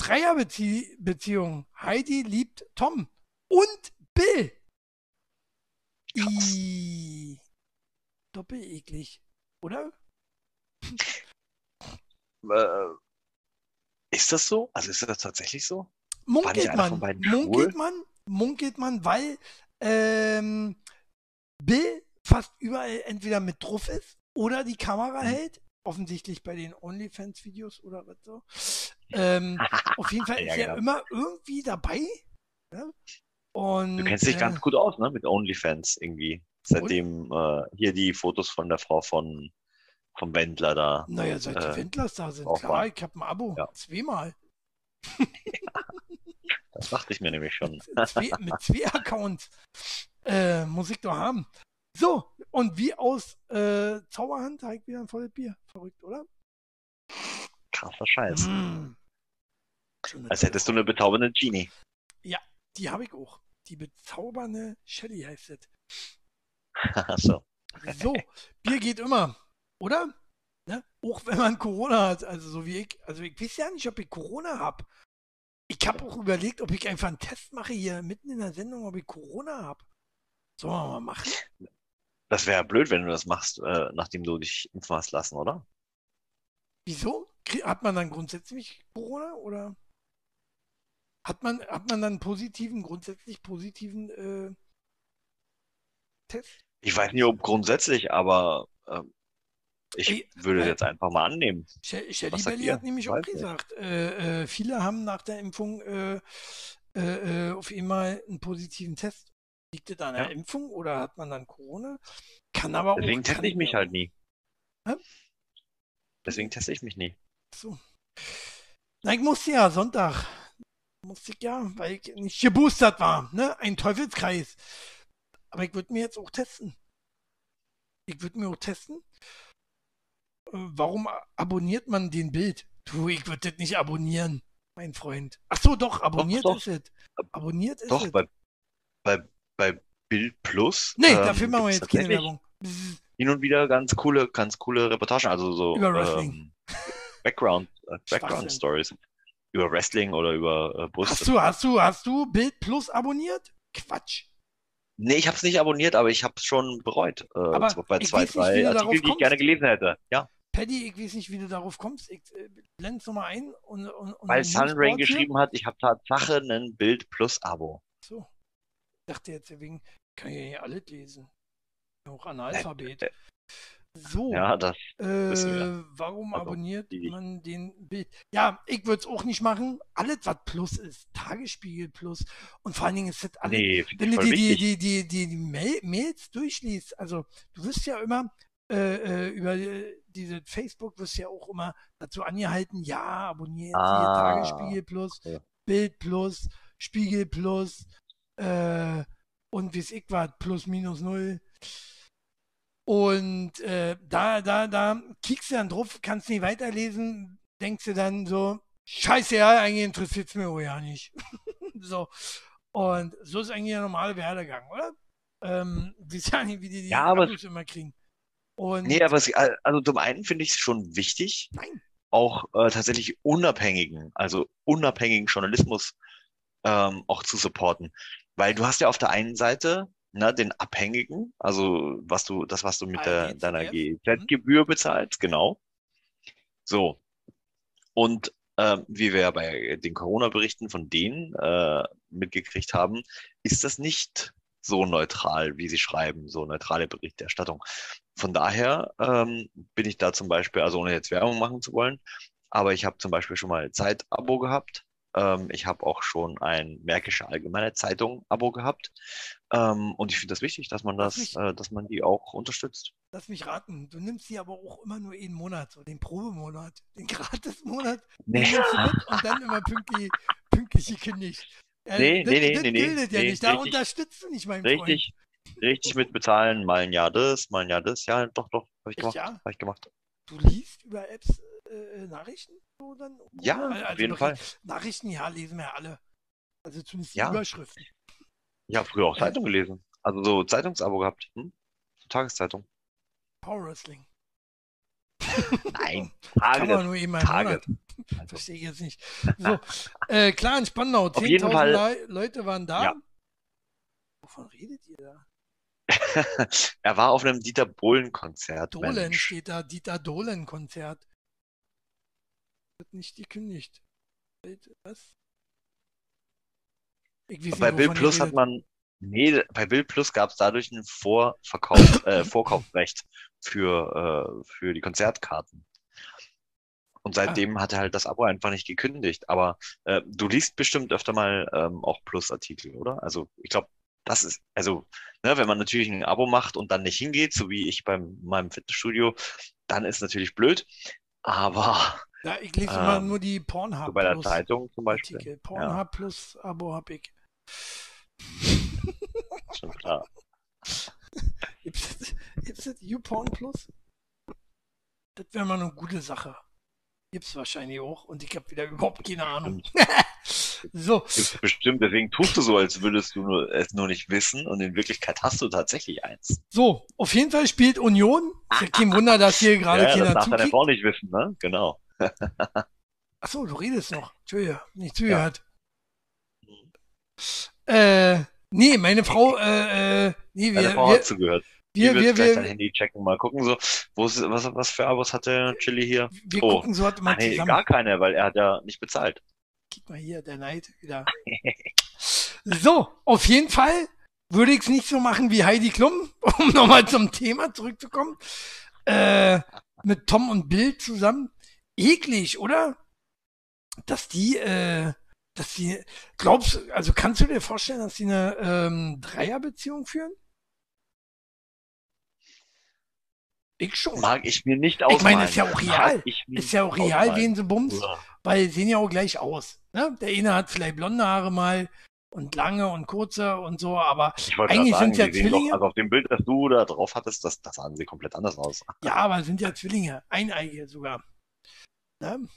S1: Dreierbeziehung. Heidi liebt Tom und Bill. I Doppel-eklig, oder?
S2: Äh, ist das so? Also ist das tatsächlich so?
S1: Munkelt man, munkelt man, munkelt man, weil ähm, Bill fast überall entweder mit drauf ist oder die Kamera
S2: Mhm.
S1: hält. Offensichtlich bei den OnlyFans-Videos oder was so. Ähm, auf jeden Fall ist
S2: Ja,
S1: er
S2: genau.
S1: immer irgendwie dabei. Ja? Und,
S2: Du kennst dich
S1: äh,
S2: ganz gut aus, ne? Mit OnlyFans irgendwie. Seitdem äh, hier die Fotos von der Frau von vom Wendler da.
S1: Naja, seit die
S2: äh,
S1: Wendlers da sind, klar,
S2: war.
S1: ich habe ein Abo.
S2: Ja.
S1: Zweimal.
S2: Das dachte ich mir nämlich schon.
S1: zwei, mit zwei Accounts. Äh, muss ich doch haben. So, und wie aus äh, Zauberhand habe ich wieder ein volles Bier. Verrückt, oder?
S2: Krasser Scheiß.
S1: Mm.
S2: Als hättest du eine bezaubernde Genie.
S1: Die habe ich auch. Die bezaubernde Shelly heißt es.
S2: Achso.
S1: So, Bier geht immer, oder? Ne? Auch wenn man Corona hat, also so wie ich. Also ich weiß ja nicht, ob ich Corona habe. Ich habe auch überlegt, ob ich einfach einen Test mache hier mitten in der Sendung, ob ich Corona habe. Sollen wir mal machen?
S2: Das wäre blöd, wenn du das machst, äh, nachdem du dich impfen hast lassen, oder?
S1: Wieso? Hat man dann grundsätzlich Corona oder hat man, hat man dann einen positiven, grundsätzlich positiven äh, Test?
S2: Ich weiß nicht, ob grundsätzlich, aber ähm, ich
S1: Ey,
S2: würde es
S1: äh,
S2: jetzt einfach mal annehmen.
S1: She- Shelly Belly hat nämlich auch gesagt, äh, äh, viele haben nach der Impfung äh, äh, äh, auf einmal einen positiven Test. Liegt es an der
S2: Ja.
S1: Impfung oder hat man dann Corona? Kann aber
S2: Deswegen
S1: auch.
S2: teste ich mich halt nie.
S1: Hä?
S2: Deswegen teste ich mich nie.
S1: So. Na, ich musste ja Sonntag. Musste ich ja, weil ich nicht geboostert war. Ne? Ein Teufelskreis. Aber ich würde mir jetzt auch testen. Ich würde mir auch testen. Warum abonniert man den Bild? Du, ich würde das nicht abonnieren, mein Freund. Ach so, doch, abonniert
S2: doch.
S1: ist es. Abonniert ist
S2: Doch,
S1: es.
S2: bei, bei, bei Bild Plus.
S1: Nee,
S2: ähm,
S1: dafür machen wir jetzt keine Werbung.
S2: Hin und wieder ganz coole, ganz coole Reportagen, also so
S1: Über Wrestling.
S2: ähm, Background, äh, Background. Stories. Über Wrestling oder über äh, Brust.
S1: Hast du, hast du, hast du Bild Plus abonniert? Quatsch.
S2: Nee, ich habe es nicht abonniert, aber ich habe es schon bereut. Äh,
S1: Aber
S2: bei
S1: ich
S2: zwei, drei Artikel, die ich gerne gelesen hätte. Ja,
S1: Paddy, ich weiß nicht, wie du darauf kommst. Ich äh, blend's nochmal ein und, und, und
S2: weil Sunrain geschrieben hat, ich habe Tatsache ein Bild plus Abo.
S1: So. Ich dachte jetzt, wegen, kann ich ja hier alles lesen. Auch Analphabet. So,
S2: Ja, das
S1: äh, warum
S2: Also,
S1: abonniert
S2: die-
S1: man den Bild? Ja, ich würde es auch nicht machen. Alles, was Plus ist. Tagesspiegel Plus. Und vor allen Dingen ist das alles.
S2: nee,
S1: wenn du die, die, die, die, die Mail, Mails durchliest, also du wirst ja immer äh, äh, über äh, diese Facebook wirst ja auch immer dazu angehalten, ja, abonniere jetzt hier
S2: Ah.
S1: Tagesspiegel Plus,
S2: Ja.
S1: Bild Plus, Spiegel Plus äh, und wie es ich was, plus minus null. Und äh, da, da, da kiekst du dann drauf, kannst nicht weiterlesen, denkst du dann so, scheiße, ja, eigentlich interessiert es mir auch ja nicht. so. Und so ist eigentlich der normale Werdegang, oder? Ähm, ja nicht, wie die die
S2: Ja, aber-
S1: immer kriegen. Und
S2: Nee, aber es, also zum einen finde ich es schon wichtig,
S1: Nein.
S2: auch äh, tatsächlich unabhängigen, also unabhängigen Journalismus ähm, auch zu supporten. Weil du hast ja auf der einen Seite ne, den Abhängigen, also was du, das, was du mit der,
S1: ARD,
S2: deiner
S1: ZDF.
S2: GEZ-Gebühr bezahlst, genau. So. Und ähm, wie wir ja bei den Corona-Berichten von denen äh, mitgekriegt haben, ist das nicht so neutral, wie sie schreiben, so neutrale Berichterstattung. Von daher ähm, bin ich da zum Beispiel, also ohne jetzt Werbung machen zu wollen, aber ich habe zum Beispiel schon mal Zeit-Abo gehabt. Ähm, ich habe auch schon ein Märkische Allgemeine Zeitung-Abo gehabt. Ähm, und ich finde das wichtig, dass man das,
S1: mich-
S2: äh, dass man die auch unterstützt.
S1: lass mich raten, du nimmst sie aber auch immer nur einen Monat, so den Probemonat, den Gratismonat,
S2: Nee.
S1: und dann immer pünktlich, pünktlich gekündigt. Ja,
S2: Nee,
S1: das,
S2: nee, nee,
S1: das
S2: nee, nee,
S1: gilt ja
S2: nee,
S1: nicht. Da
S2: richtig.
S1: unterstützt du nicht, mein Freund.
S2: Richtig, richtig mit bezahlen, mal ein Jahr das, mal ein Jahr das. Ja, doch, doch, habe ich gemacht.
S1: ja?
S2: Habe ich gemacht.
S1: Du liest über Apps äh, Nachrichten? So dann?
S2: Ja,
S1: Also
S2: auf jeden Fall.
S1: Nachrichten, ja, lesen wir ja alle. Also zumindest die
S2: Ja.
S1: Überschriften.
S2: Ich habe früher auch
S1: Äh.
S2: Zeitung gelesen. Also so Zeitungsabo gehabt. Hm? Tageszeitung.
S1: Power Wrestling.
S2: Nein,
S1: Kann
S2: Tage.
S1: man nur eben einen
S2: Tage.
S1: Monat.
S2: Also,
S1: Verstehe ich jetzt nicht. So, äh, klar, in Spandau,
S2: Auf jeden
S1: 10.000
S2: Fall-
S1: Le Leute waren da.
S2: Ja.
S1: Wovon redet ihr da?
S2: er war auf einem Dieter Bohlen-Konzert.
S1: Dohlen
S2: Mensch.
S1: steht da, Dieter Dohlen-Konzert. Wird nicht gekündigt. Was? Nicht,
S2: Bei Bill Plus hat man, nee, bei Bill Plus gab es dadurch ein Vorverkauf, äh, Vorkaufsrecht für, äh, für die Konzertkarten. Und
S1: Ah.
S2: seitdem hat er halt das Abo einfach nicht gekündigt. Aber äh, du liest bestimmt öfter mal ähm, auch Plus-Artikel, oder? Also ich glaube, das ist, also, ne, wenn man natürlich ein Abo macht und dann nicht hingeht, so wie ich bei meinem Fitnessstudio, dann ist natürlich blöd. Aber
S1: Ja, ich lese immer
S2: ähm,
S1: nur die Pornhub
S2: so bei der
S1: Plus
S2: Zeitung zum Beispiel,
S1: Artikel. Pornhub Plus Abo hab ich.
S2: schon klar.
S1: Gibt's das, YouPorn Plus? Das wäre mal eine gute Sache. Gibt's wahrscheinlich auch und ich habe wieder überhaupt keine Ahnung. so,
S2: Gibt's bestimmt, deswegen tust du so, als würdest du nur, es nur nicht wissen und in Wirklichkeit hast du tatsächlich eins.
S1: so, auf jeden Fall spielt Union. Ist ja kein Wunder, dass hier gerade
S2: ja, ja, das
S1: keiner
S2: darf deine. Frau nicht wissen, ne? Genau.
S1: Achso, du redest noch. Entschuldige, nicht zugehört. Äh, nee, meine Frau, äh, äh, nee,
S2: Deine
S1: wir,
S2: Frau
S1: wir,
S2: hat zugehört.
S1: Wir, wir,
S2: gleich dein
S1: wir,
S2: Handy checken, mal gucken so, wo ist, was, was für Abos hat der Chili hier?
S1: wir
S2: Oh.
S1: gucken so halt immer
S2: Ah, nee,
S1: zusammen.
S2: gar keine, weil er hat ja nicht bezahlt.
S1: Guck mal hier, der Neid wieder. so, auf jeden Fall würde ich es nicht so machen wie Heidi Klum, um nochmal zum Thema zurückzukommen. Äh, mit Tom und Bill zusammen. Eklig, oder? Dass die, äh, dass die, glaubst du, also kannst du dir vorstellen, dass die eine ähm, Dreierbeziehung führen? Ich schon.
S2: Mag ich mir nicht
S1: Ich
S2: ausmalen.
S1: meine, ist ja auch real.
S2: ich
S1: Ist ja auch real,
S2: ausmalen.
S1: wen sie bumst.
S2: Uah.
S1: weil sehen ja auch gleich aus. Ne? Der eine hat vielleicht blonde Haare mal und lange und kurze und so, aber
S2: Ich
S1: Eigentlich
S2: sagen,
S1: sind's ja Zwillinge.
S2: Doch, also auf dem Bild, das du da drauf hattest, das, das sahen sie komplett anders aus.
S1: ja, aber sind ja Zwillinge, eineige sogar. Ne?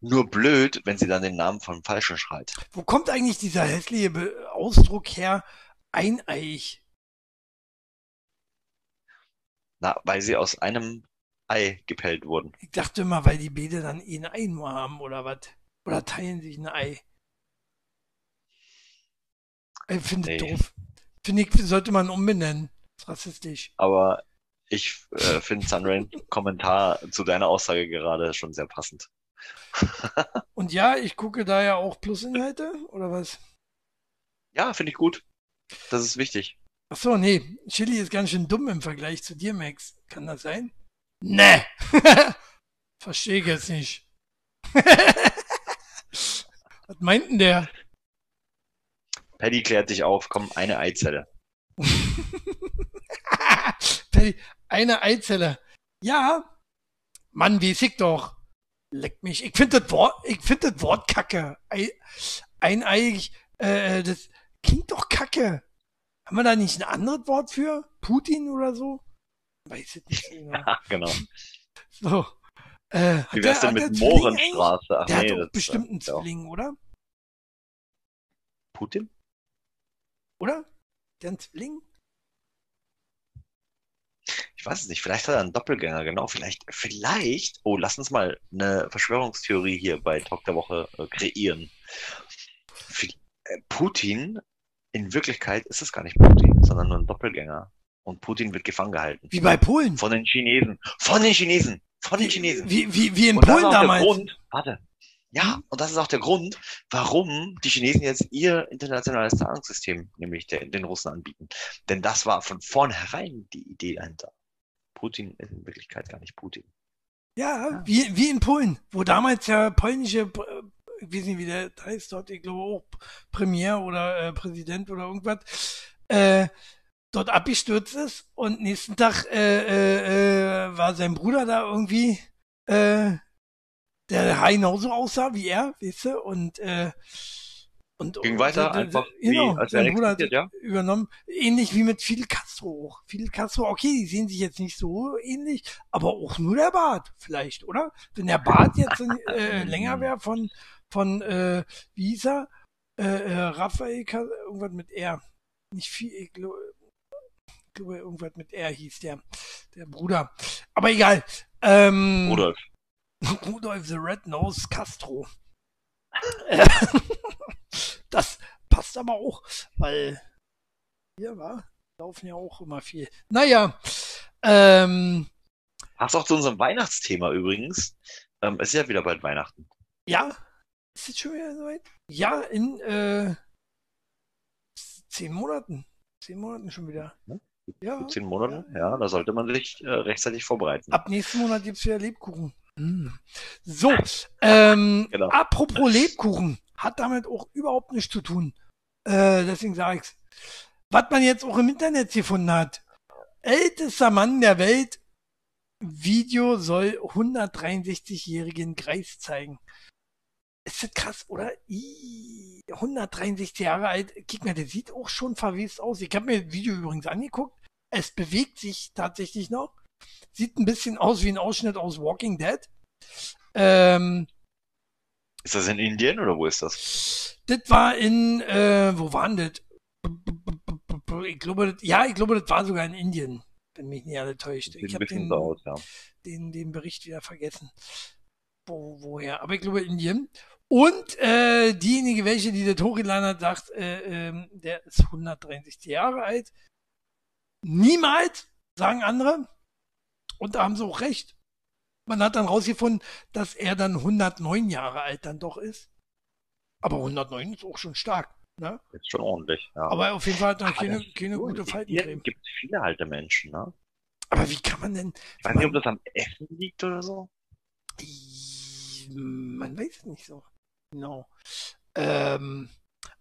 S2: Nur blöd, wenn sie dann den Namen vom Falschen schreit.
S1: Wo kommt eigentlich dieser hässliche Ausdruck her? Eineig.
S2: Na, weil sie aus einem Ei gepellt wurden.
S1: Ich dachte immer, weil die Bede dann eh ein Ei nur haben oder was. Oder teilen sich ein Ei. Ich finde
S2: Nee.
S1: doof. Finde ich, sollte man umbenennen. ist rassistisch.
S2: Aber ich äh, finde Sunrain Kommentar zu deiner Aussage gerade schon sehr passend.
S1: Und ja, ich gucke da ja auch Plusinhalte, oder was?
S2: Ja, finde ich gut. Das ist wichtig.
S1: Ach so, nee. Chili ist ganz schön dumm im Vergleich zu dir, Max. Kann das sein? Nee. Verstehe ich jetzt nicht. was meint denn der?
S2: Paddy klärt dich auf. Komm, eine Eizelle.
S1: Paddy, eine Eizelle. Ja. Mann, wie ich doch. Leck mich. Ich finde das Wort, ich finde das Wort kacke. Ei, eineig, äh, das klingt doch kacke. Haben wir da nicht ein anderes Wort für? Putin oder so? Weiß ich nicht genau.
S2: Ja, genau.
S1: So. Äh,
S2: Wie
S1: der-
S2: wär's denn
S1: der
S2: mit
S1: Zwilling
S2: Mohrenstraße? Ach?
S1: Der
S2: nee,
S1: hat doch bestimmt einen. Zwilling, oder?
S2: Putin?
S1: Oder? Der einen Zwilling?
S2: Ich weiß es nicht. Vielleicht hat er einen Doppelgänger, genau. Vielleicht, vielleicht. Oh, lass uns mal eine Verschwörungstheorie hier bei Talk der Woche äh, kreieren. Vi- äh, Putin, in Wirklichkeit ist es gar nicht Putin, sondern nur ein Doppelgänger. Und Putin wird gefangen gehalten.
S1: Wie bei Polen.
S2: Von den Chinesen. Von den Chinesen. Von den Chinesen.
S1: Wie, wie, wie in
S2: Und
S1: Polen damals.
S2: Grund, warte. Ja, und das ist auch der Grund, warum die Chinesen jetzt ihr internationales Zahlungssystem, nämlich der, den Russen anbieten. Denn das war von vornherein die Idee dahinter. Putin ist in Wirklichkeit gar nicht Putin.
S1: Ja, wie, wie in Polen, wo damals ja polnische, ich weiß nicht, wie der heißt dort, ich glaube auch Premier oder äh, Präsident oder irgendwas, äh, dort abgestürzt ist und nächsten Tag äh, äh, äh, war sein Bruder da irgendwie, äh, der genauso aussah wie er, weißt du, und äh, und
S2: Ging weiter,
S1: und,
S2: einfach
S1: genau,
S2: wie, als nichts
S1: Bruder hat
S2: ja?
S1: übernommen, ähnlich wie mit Fidel Castro auch. Fidel Castro, okay, die sehen sich jetzt nicht so ähnlich, aber auch nur der Bart vielleicht, oder? Wenn der Bart jetzt äh, länger wäre von von äh, er? Äh, äh, Raphael, irgendwas mit R. Nicht viel, ich glaube, irgendwas mit R hieß der, der Bruder. Aber egal. Ähm,
S2: Rudolf.
S1: Rudolf the Red Nose Castro. Das passt aber auch, weil hier war, laufen ja auch immer viel. Naja, ähm,
S2: Passt auch zu unserem Weihnachtsthema übrigens. Ähm, es ist ja wieder bald Weihnachten.
S1: ja, ist es schon wieder soweit? Ja, in äh, zehn Monaten. Zehn Monaten schon wieder.
S2: Ja.
S1: Ja,
S2: Zehn Monate, ja, da sollte man sich äh, rechtzeitig vorbereiten.
S1: ab nächsten Monat gibt's wieder Lebkuchen. Mm. So, ähm,
S2: Genau.
S1: apropos Lebkuchen, hat damit auch überhaupt nichts zu tun. Äh, deswegen sage ich's. Was man jetzt auch im Internet gefunden hat. Ältester Mann der Welt. Video soll 163-jährigen Greis zeigen. Ist das krass, oder? Ih, 163 Jahre alt. Guck mal, der sieht auch schon verwest aus. Ich habe mir das Video übrigens angeguckt. Es bewegt sich tatsächlich noch. Sieht ein bisschen aus wie ein Ausschnitt aus Walking Dead. Ähm,
S2: Ist das in Indien oder wo ist das?
S1: das war in, äh, wo waren das? Ich glaube, das, ja, ich glaube, das war sogar in Indien, wenn mich nicht alle täuscht. Ich habe den,
S2: ja.
S1: den, den Bericht wieder vergessen. Wo, woher? Aber ich glaube Indien. Und äh, diejenige, welche die hochgeladen hat, sagt, äh, ähm, der ist 163 Jahre alt. Niemals, sagen andere. Und da haben sie auch recht. Man hat dann rausgefunden, dass er dann 109 Jahre alt dann doch ist. Aber 109 ist auch schon stark. Ne?
S2: Ist schon ordentlich, ja.
S1: Aber auf jeden Fall hat er keine, keine
S2: cool.
S1: gute Faltencreme.
S2: Indien gibt viele alte Menschen, ne?
S1: Aber wie kann man denn,
S2: Ich weiß nicht, ob das am Essen liegt oder so.
S1: Man weiß es nicht so. Genau. Ähm,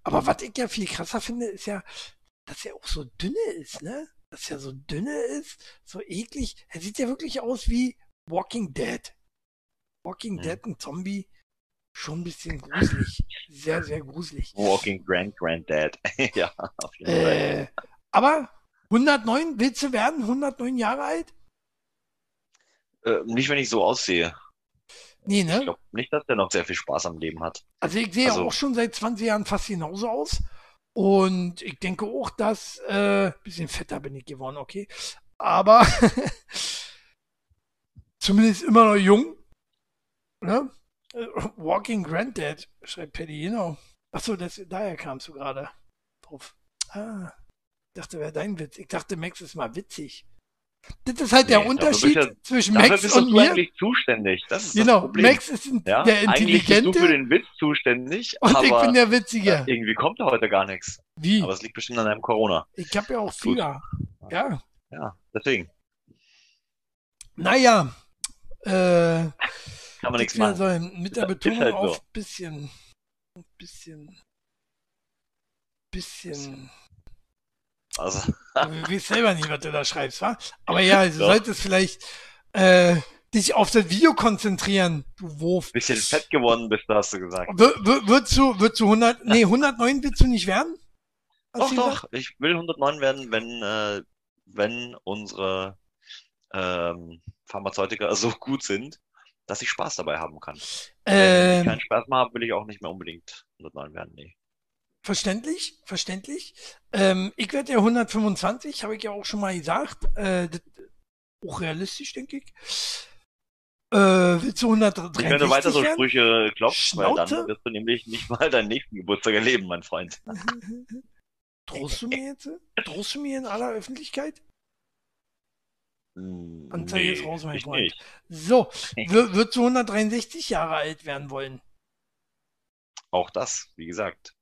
S1: aber was ich ja viel krasser finde, ist ja, dass er auch so dünne ist, ne? Dass er so dünne ist, so eklig. Er sieht ja wirklich aus wie Walking Dead. Walking
S2: Hm.
S1: Dead, ein Zombie, schon ein bisschen gruselig. Sehr, sehr gruselig.
S2: Walking Grand Granddad. ja, auf jeden Fall.
S1: Äh, aber 109, willst du werden? 109 Jahre alt?
S2: Äh, nicht, wenn ich so aussehe.
S1: Nee,
S2: Ich
S1: ne?
S2: glaube nicht, dass der noch sehr viel Spaß am Leben hat.
S1: Also ich sehe
S2: Also-
S1: auch schon seit 20 Jahren fast genauso aus. Und ich denke auch, dass äh, bisschen fetter bin ich geworden, okay. Aber zumindest immer noch jung. Ne? Äh, Walking Granddad, schreibt Paddy, genau. Achso, das, daher kamst du gerade drauf. Ah, ich dachte, wäre dein Witz. Ich dachte, Max ist mal witzig. Das ist halt der
S2: Nee,
S1: Unterschied
S2: dafür bist ja-
S1: zwischen Max
S2: bist
S1: und
S2: du
S1: mir.
S2: eigentlich zuständig. Das ist
S1: Genau,
S2: das Problem.
S1: Max ist ein-
S2: ja?
S1: der
S2: Eigentlich bist du
S1: Intelligente
S2: für den Witz zuständig,
S1: und
S2: aber
S1: ich bin der Witzige.
S2: irgendwie kommt da heute gar nichts.
S1: Wie?
S2: Aber es liegt bestimmt an deinem Corona.
S1: Ich habe ja auch. Fieber. Ja,
S2: Ja, deswegen
S1: naja. Äh,
S2: kann man nichts machen.
S1: so mit der
S2: Ist
S1: Betonung
S2: halt so.
S1: auf bisschen, bisschen, bisschen.
S2: Also,
S1: Du weißt selber nicht, was du da schreibst, wa? Aber ja, du
S2: Doch.
S1: solltest vielleicht äh, dich auf das Video konzentrieren, du Wurf.
S2: bisschen fett geworden bist, hast du gesagt.
S1: Wir, würdest du, würdest du 100, nee, 109 willst du nicht werden? Hast
S2: Doch, doch,
S1: gesagt?
S2: ich will 109 werden, wenn, äh, wenn unsere ähm, Pharmazeutika so gut sind, dass ich Spaß dabei haben kann. Wenn ich
S1: Ähm,
S2: keinen Spaß mehr habe, will ich auch nicht mehr unbedingt 109 werden. Nee.
S1: Verständlich, verständlich. Ähm, ich werde ja 125, habe ich ja auch schon mal gesagt. Äh, auch realistisch, denke ich. Äh, willst du 163
S2: Wenn du weiter so
S1: werden?
S2: Sprüche klopfst, weil dann wirst du nämlich nicht mal deinen nächsten Geburtstag erleben, mein Freund.
S1: Drohst du mir jetzt? Drohst du mir in aller Öffentlichkeit?
S2: Hm,
S1: Anzeige ist raus, mein Freund.
S2: nicht.
S1: So, würdest du 163 Jahre alt werden wollen?
S2: Auch das, wie gesagt,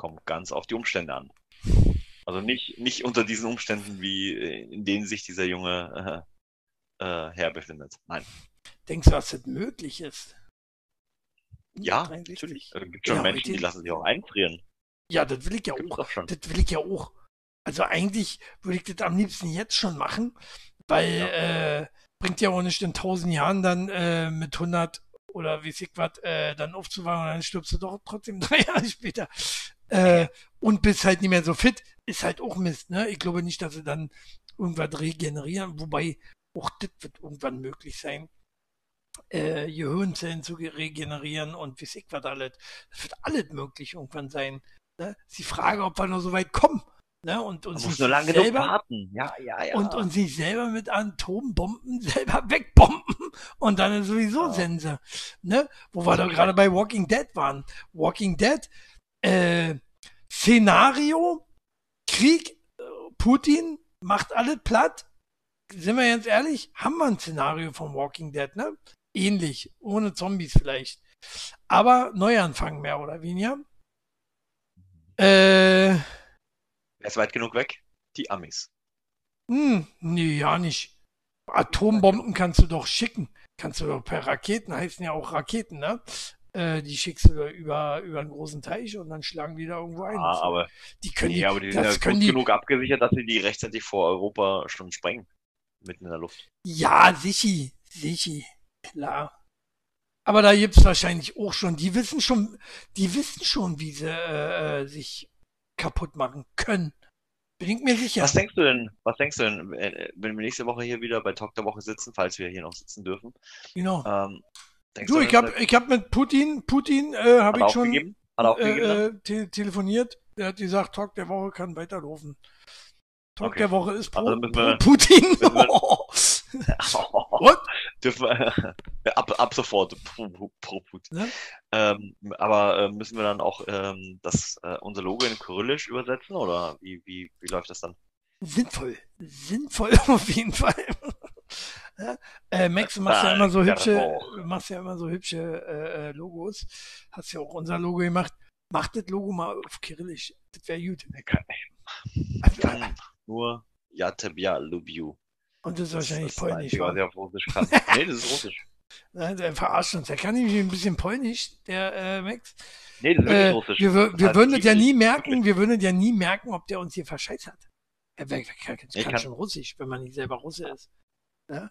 S2: kommt ganz auf die Umstände an. Also nicht, nicht unter diesen Umständen, wie äh, in denen sich dieser junge äh, äh, Herr befindet. Nein.
S1: Denkst du, dass das möglich ist?
S2: Ja,
S1: 163?
S2: natürlich. Es gibt schon
S1: Ja,
S2: Menschen, die lassen sich auch einfrieren.
S1: Ja, das will ich ja
S2: Gibt's
S1: auch.
S2: schon.
S1: Das will ich ja auch. Also eigentlich würde ich das am liebsten jetzt schon machen, weil äh, bringt ja auch nicht in 1000 Jahren dann äh, mit 100 oder wie ich was äh, dann aufzuwachen und dann stirbst du doch trotzdem drei Jahre später. Äh, und bist halt nicht mehr so fit, ist halt auch Mist. Ne? Ich glaube nicht, dass sie dann irgendwas regenerieren, wobei auch das wird irgendwann möglich sein. Äh, Gehirnzellen zu regenerieren und wie ich was alles. Das wird alles möglich irgendwann sein. Ne? Ist die Frage, ob wir noch so weit kommen. Ne? Und
S2: Man muss nur lange genug warten. Ja, ja, ja.
S1: und, und sich selber mit Atombomben selber wegbomben und dann ist sowieso
S2: Ja.
S1: Sense. Ne? Wo wir da gerade bei Walking Dead waren. Walking Dead, äh, Szenario, Krieg, Putin macht alles platt. Sind wir ganz ehrlich, haben wir ein Szenario von Walking Dead, ne? Ähnlich, ohne Zombies vielleicht. Aber Neuanfang mehr oder weniger. Äh,
S2: Wer ist weit genug weg? Die Amis.
S1: Hm, nee, ja nicht. Atombomben kannst du doch schicken. Kannst du doch per Raketen, heißen ja auch Raketen, ne? Äh, die schickst du über, über einen großen Teich und dann schlagen die da irgendwo ein.
S2: Ah, aber,
S1: die können
S2: nee,
S1: die,
S2: aber die sind ja gut
S1: die,
S2: genug abgesichert, dass sie die rechtzeitig vor Europa schon sprengen. Mitten in der Luft.
S1: ja, sichi, sichi, klar. Aber da gibt's wahrscheinlich auch schon, die wissen schon, die wissen schon, wie sie äh, äh, sich kaputt machen können. Bin ich mir sicher.
S2: Was denkst du denn, was denkst du denn, äh, wenn wir nächste Woche hier wieder bei Talk der Woche sitzen, falls wir hier noch sitzen dürfen?
S1: Genau.
S2: Ähm, denkst
S1: Du, ich hab, ich hab mit Putin, Putin, äh, habe ich schon?
S2: Hat aufgegeben? ne?
S1: äh, äh, te telefoniert. Der hat gesagt, Talk der Woche kann weiterlaufen. Talk
S2: Okay.
S1: der Woche ist pro,
S2: Also
S1: pro Putin. What?
S2: Dürfen wir, ab, ab sofort pro- pro Putin.
S1: Ne?
S2: Ähm, aber äh, müssen wir dann auch ähm, das, äh, unser Logo in Kyrillisch übersetzen oder wie, wie, wie läuft das dann?
S1: Sinnvoll. Sinnvoll auf jeden Fall. Ja? äh, Max, du machst ja
S2: Ah,
S1: immer so hübsche, machst ja immer so hübsche äh, äh, Logos. Hast ja auch unser Logo gemacht. Mach das Logo mal auf Kyrillisch. Das wäre gut.
S2: Ich kann, ich kann nur Jatebja Lubiu.
S1: Und das ist wahrscheinlich
S2: das ist das
S1: polnisch.
S2: Ich auf Russisch kann. Nee, das ist Russisch.
S1: Ja, Der verarscht uns. Der kann nämlich ein bisschen polnisch, der äh, Max.
S2: Nee, das ist
S1: Äh,
S2: Russisch.
S1: wir
S2: Das
S1: wir
S2: heißt
S1: würden es ja nie merken, wir würden ja nie merken, ob der uns hier verscheißt hat. Er kann, kann
S2: kann-
S1: schon Russisch, wenn man nicht selber Russe ist. Ja?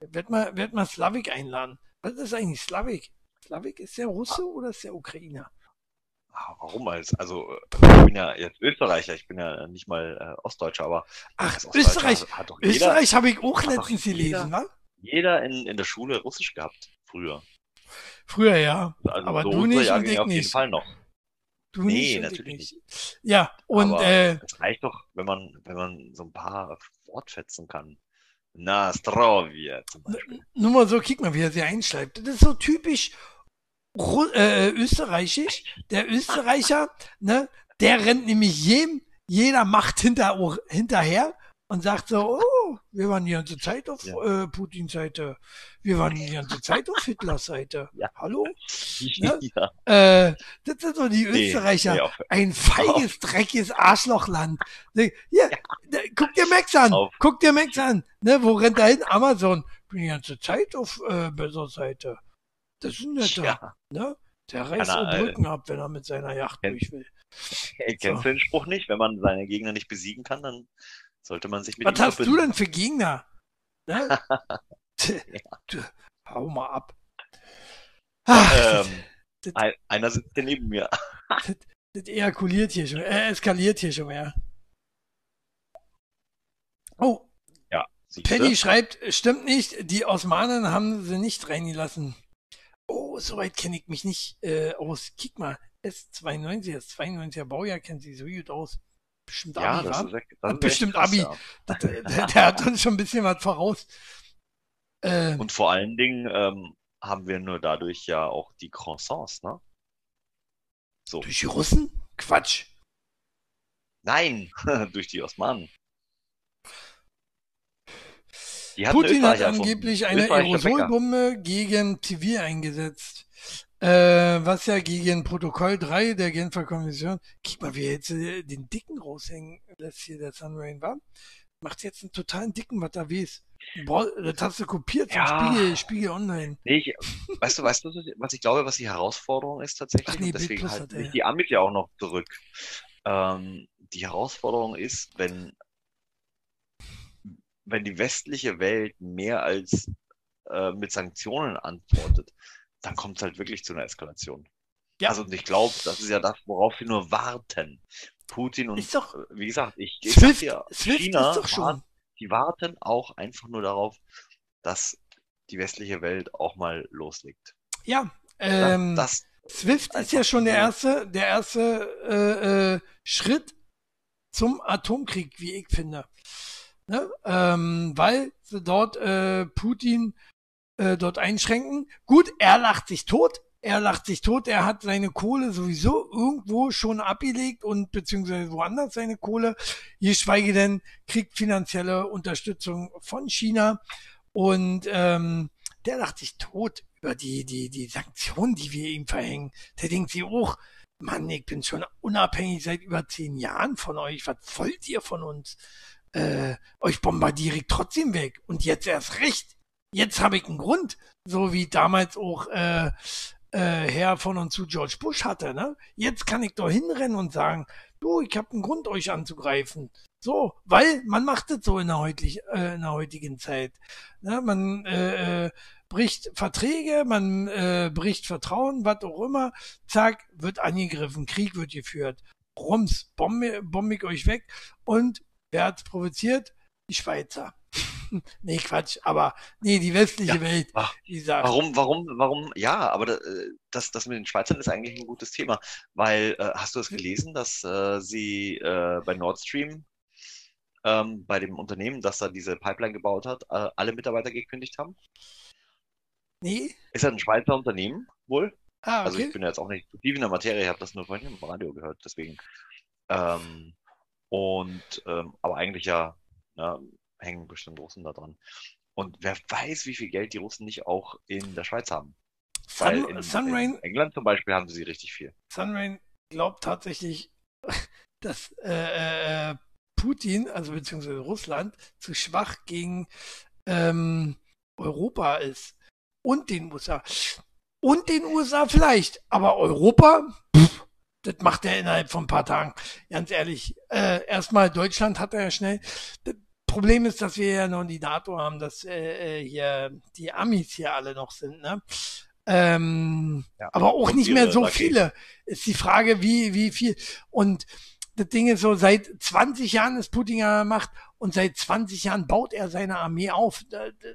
S1: Werd mal, werd mal Slavik einladen. Was ist eigentlich Slavik? Slavik ist der Russe oder ist der Ukrainer?
S2: Ah, Warum als? Also, äh, ich bin ja jetzt Österreicher, ich bin ja nicht mal äh, Ostdeutscher, aber
S1: Ach, Österreich.
S2: Hat, hat jeder,
S1: Österreich habe ich auch letztens gelesen, wa?
S2: jeder in, in der Schule Russisch gehabt, früher.
S1: Früher ja.
S2: Also
S1: Aber
S2: so
S1: du nicht und ich
S2: auf jeden
S1: nicht.
S2: Fall noch.
S1: Du
S2: Nee,
S1: nicht
S2: natürlich
S1: nicht. Ja, und
S2: Aber
S1: äh,
S2: es reicht doch, wenn man, wenn man so ein paar Wortfetzen kann. Na, Strovia zum Beispiel.
S1: nur mal so, kick mal, wie er sie einschreibt. Das ist so typisch Ru äh, österreichisch. Der Österreicher, ne, der rennt nämlich jedem, jeder Macht hinter, hinterher und sagt so, oh, wir waren die ganze Zeit auf ja. äh, Putins Seite, wir waren die ganze Zeit auf Hitlers Seite. Ja. Hallo? Ne? Ja. Äh, das sind so die Österreicher. Nee, nee, Ein feiges, dreckiges Arschlochland. Ne, hier, ja. guck dir Max an, auf. guck dir Max an. Ne, wo rennt er hin? Amazon. Bin die ganze Zeit auf äh, besser Seite. Das ist ein netter. Ja. Ne? Der reißt so Brücken ab, wenn er mit seiner Yacht kenn, durch will.
S2: Kennst so. du den Spruch nicht? Wenn man seine Gegner nicht besiegen kann, dann sollte man sich mit
S1: Was hast verbinden. du denn für Gegner? Ne? ja. Hau mal ab.
S2: Ach, ähm, das, ein, einer sitzt hier neben mir.
S1: das, das ejakuliert hier schon, äh, eskaliert hier schon mehr. Oh.
S2: Ja.
S1: Penny schreibt, stimmt nicht, die Osmanen haben sie nicht reingelassen. Oh, soweit kenne ich mich nicht äh, aus. Kick mal, S92, das 92er Baujahr kennt sich so gut aus. Bestimmt ja, Abi, das ist, das ist Bestimmt krass, Abi. Ja. Der, der, der, hat uns schon ein bisschen was voraus.
S2: Äh, Und vor allen Dingen ähm, haben wir nur dadurch ja auch die Croissants, ne?
S1: So. Durch die Russen? Quatsch.
S2: Nein, durch die Osmanen.
S1: Putin hat angeblich eine Aerosolbombe gegen TV eingesetzt. Äh, was ja gegen Protokoll 3 der Genfer Konvention, guck mal, wie er jetzt äh, den Dicken raushängen lässt hier, der Sunrain war. Macht jetzt einen totalen Dicken, was da weiß. Boah, das hast du kopiert vom ja. Spiegel, Spiegel Online.
S2: Nee, ich, weißt du, weißt du, was ich glaube, was die Herausforderung ist tatsächlich? Ach nee, deswegen halt nicht die Amit ja auch noch zurück. Ähm, die Herausforderung ist, wenn, wenn die westliche Welt mehr als äh, mit Sanktionen antwortet, dann kommt es halt wirklich zu einer Eskalation. Ja. Also ich glaube, das ist ja das, worauf wir nur warten. Putin und
S1: doch,
S2: äh, wie gesagt, ich,
S1: ich Swift, ja, Swift China, ist doch schon.
S2: die warten auch einfach nur darauf, dass die westliche Welt auch mal loslegt.
S1: Ja, ähm, das, das Swift ist ja schon der erste, der erste äh, äh, Schritt zum Atomkrieg, wie ich finde. Ne? Ähm, weil sie dort äh, Putin äh, dort einschränken. Gut, er lacht sich tot. Er lacht sich tot. Er hat seine Kohle sowieso irgendwo schon abgelegt und beziehungsweise woanders seine Kohle. Geschweige denn kriegt finanzielle Unterstützung von China. Und ähm, der lacht sich tot über die, die, die Sanktionen, die wir ihm verhängen. Der denkt sich auch, Mann, ich bin schon unabhängig seit über zehn Jahren von euch. Was wollt ihr von uns? Äh, euch bombardiere ich trotzdem weg. Und jetzt erst recht jetzt habe ich einen Grund, so wie damals auch äh, äh, Herr von und zu George Bush hatte. Ne? Jetzt kann ich doch hinrennen und sagen, du, ich habe einen Grund, euch anzugreifen. So, weil man macht es so in der, heutlich, äh, in der heutigen Zeit. Ne? Man äh, äh, bricht Verträge, man äh, bricht Vertrauen, was auch immer. Zack, wird angegriffen, Krieg wird geführt. Rums, bombe, bombe ich euch weg. Und wer hat's provoziert? Die Schweizer. nee, Quatsch, aber nee, die westliche ja. Welt,
S2: sagt. Warum, warum, warum, ja, aber äh, das, das mit den Schweizern ist eigentlich ein gutes Thema, weil, äh, hast du es gelesen, dass äh, sie äh, bei Nord Stream, ähm, bei dem Unternehmen, das da diese Pipeline gebaut hat, äh, alle Mitarbeiter gekündigt haben?
S1: Nee.
S2: Ist das ein Schweizer Unternehmen, wohl?
S1: Ah, okay.
S2: Also ich bin jetzt auch nicht so tief in der Materie, ich habe das nur vorhin im Radio gehört, deswegen. Ähm, und, ähm, aber eigentlich ja, na, hängen bestimmt Russen da dran. Und wer weiß, wie viel Geld die Russen nicht auch in der Schweiz haben.
S1: Sun, in, Sunrain,
S2: in England zum Beispiel haben sie richtig viel.
S1: Sunrain glaubt tatsächlich, dass äh, äh, Putin, also beziehungsweise Russland, zu schwach gegen ähm, Europa ist. Und den USA. Und den USA vielleicht. Aber Europa, pff, das macht er innerhalb von ein paar Tagen. Ganz ehrlich. Äh, erstmal Deutschland hat er ja schnell. Problem ist, dass wir ja noch die NATO haben, dass äh, äh, hier die Amis hier alle noch sind, ne? Ähm, ja, aber auch nicht mehr so viele. Ist die Frage, wie, wie viel. Und das Ding ist so, seit 20 Jahren ist Putin der Macht und seit 20 Jahren baut er seine Armee auf. Das, das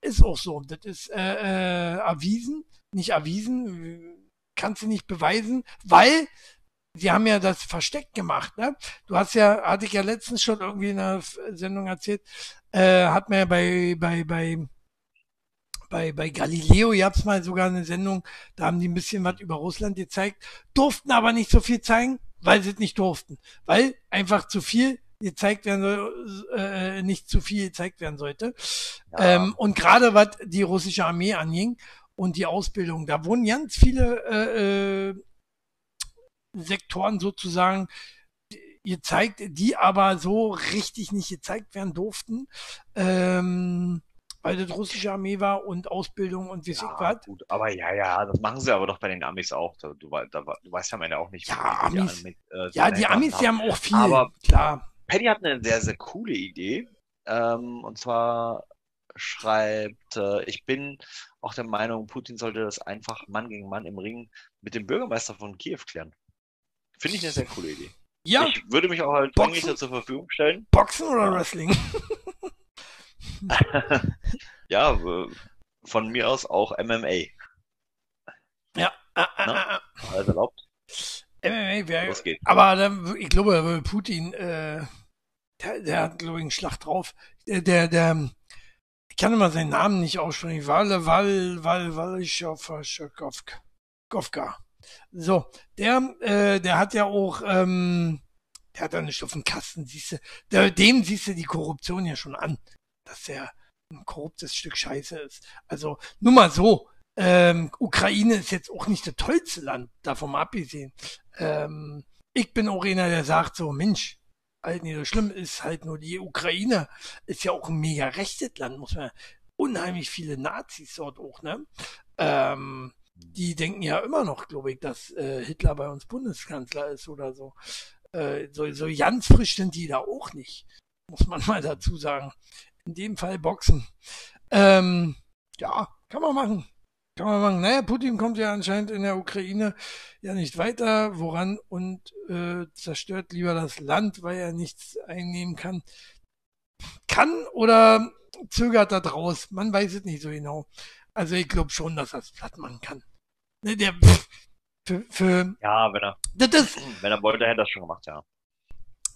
S1: ist auch so. Das ist äh, äh, erwiesen, nicht erwiesen, kannst du nicht beweisen, weil sie haben ja das versteckt gemacht. Ne? Du hast ja, hatte ich ja letztens schon irgendwie in einer Sendung erzählt, äh, hat mir ja bei, bei, bei, bei, bei Galileo gab es mal sogar eine Sendung, da haben die ein bisschen was über Russland gezeigt, durften aber nicht so viel zeigen, weil sie es nicht durften. Weil einfach zu viel gezeigt werden soll, äh, nicht zu viel gezeigt werden sollte. Ja. Ähm, und gerade was die russische Armee anging und die Ausbildung, da wurden ganz viele äh, äh, Sektoren sozusagen gezeigt, die aber so richtig nicht gezeigt werden durften. Ähm, weil das russische Armee war und Ausbildung und wie ja, was.
S2: Gut, aber ja, ja, das machen sie aber doch bei den Amis auch. Du, du, du weißt ja am Ende auch nicht.
S1: Ja, Amis, die, äh, ja, die Amis, haben. die haben auch viel,
S2: aber klar. Paddy hat eine sehr, sehr coole Idee. Ähm, und zwar schreibt, äh, ich bin auch der Meinung, Putin sollte das einfach Mann gegen Mann im Ring mit dem Bürgermeister von Kiew klären. Finde ich eine sehr coole Idee. Ja. Ich würde mich auch halt Boxen? zur Verfügung stellen.
S1: Boxen oder ja. Wrestling?
S2: ja, von mir aus auch MMA.
S1: Ja, ah, ah, ah,
S2: alles erlaubt.
S1: MMA wäre. Aber dann, ich glaube, Putin, äh, der, der hat, glaube ich, einen Schlag drauf. Der, der, der, ich kann immer seinen Namen nicht aussprechen. Wal, Wal, Wal, Walischow, So, der, äh, der hat ja auch, ähm, der hat ja nicht auf dem Kasten, siehst du, der, dem siehst du die Korruption ja schon an dass er ein korruptes Stück Scheiße ist. Also nur mal so. Ähm, Ukraine ist jetzt auch nicht das tollste Land, davon mal abgesehen. Ähm, ich bin auch einer, der sagt so, Mensch, halt nicht so schlimm ist halt nur die Ukraine ist ja auch ein mega rechtes Land, muss man unheimlich viele Nazis dort auch, ne? Ähm, die denken ja immer noch, glaube ich, dass äh, Hitler bei uns Bundeskanzler ist oder so. Äh, so. So ganz frisch sind die da auch nicht, muss man mal dazu sagen in dem Fall Boxen. Ähm, ja, kann man machen. Kann man machen. Naja, Putin kommt ja anscheinend in der Ukraine ja nicht weiter woran und äh, zerstört lieber das Land, weil er nichts einnehmen kann. Kann oder zögert da draus. Man weiß es nicht so genau. Also ich glaube schon, dass er es platt machen kann. Ne, der,
S2: für, für, ja, wenn er, das ist, wenn er wollte, hätte er das schon gemacht, ja.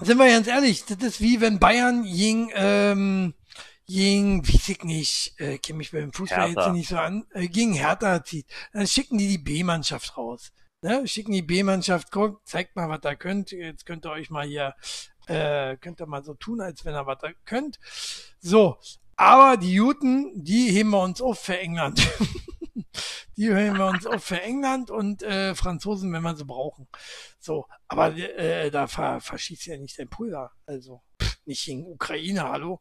S1: Sind wir ganz ehrlich, das ist wie wenn Bayern gegen ähm, gegen, weiß ich nicht, äh, kenne mich beim Fußball Hertha. jetzt nicht so an, äh, gegen Hertha zieht, dann schicken die die B-Mannschaft raus. Ne? Schicken die B-Mannschaft, guckt, zeigt mal, was ihr könnt. Jetzt könnt ihr euch mal hier, äh, könnt ihr mal so tun, als wenn ihr was ihr könnt. So, aber die Juten, die heben wir uns auf für England. die heben wir uns auf für England und äh, Franzosen, wenn wir sie brauchen. So, aber äh, da ver verschießt ja nicht dein Pulver. Also pff, nicht gegen Ukraine, hallo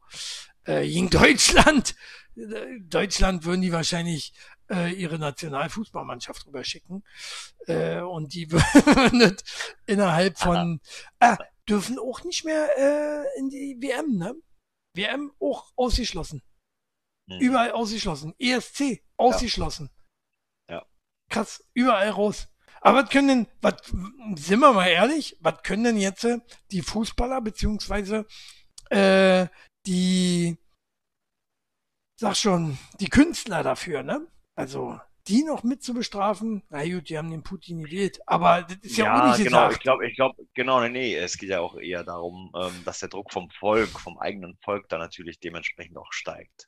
S1: äh, gegen Deutschland. Deutschland würden die wahrscheinlich äh, ihre Nationalfußballmannschaft rüber schicken. Äh, und die würden innerhalb von äh, dürfen auch nicht mehr äh, in die WM, ne? WM auch ausgeschlossen. Hm. Überall ausgeschlossen. ESC ausgeschlossen.
S2: Ja. ja.
S1: Krass, überall raus. Aber was können denn, was, sind wir mal ehrlich, was können denn jetzt äh, die Fußballer beziehungsweise äh, die, sag schon, die Künstler dafür, ne? Also die noch mit zu bestrafen, na gut, die haben den Putin gewählt, aber das ist ja, ja auch nicht
S2: genau,
S1: gesagt.
S2: Ich glaube, ich glaube, genau, nee, nee, es geht ja auch eher darum, ähm, dass der Druck vom Volk, vom eigenen Volk dann natürlich dementsprechend auch steigt.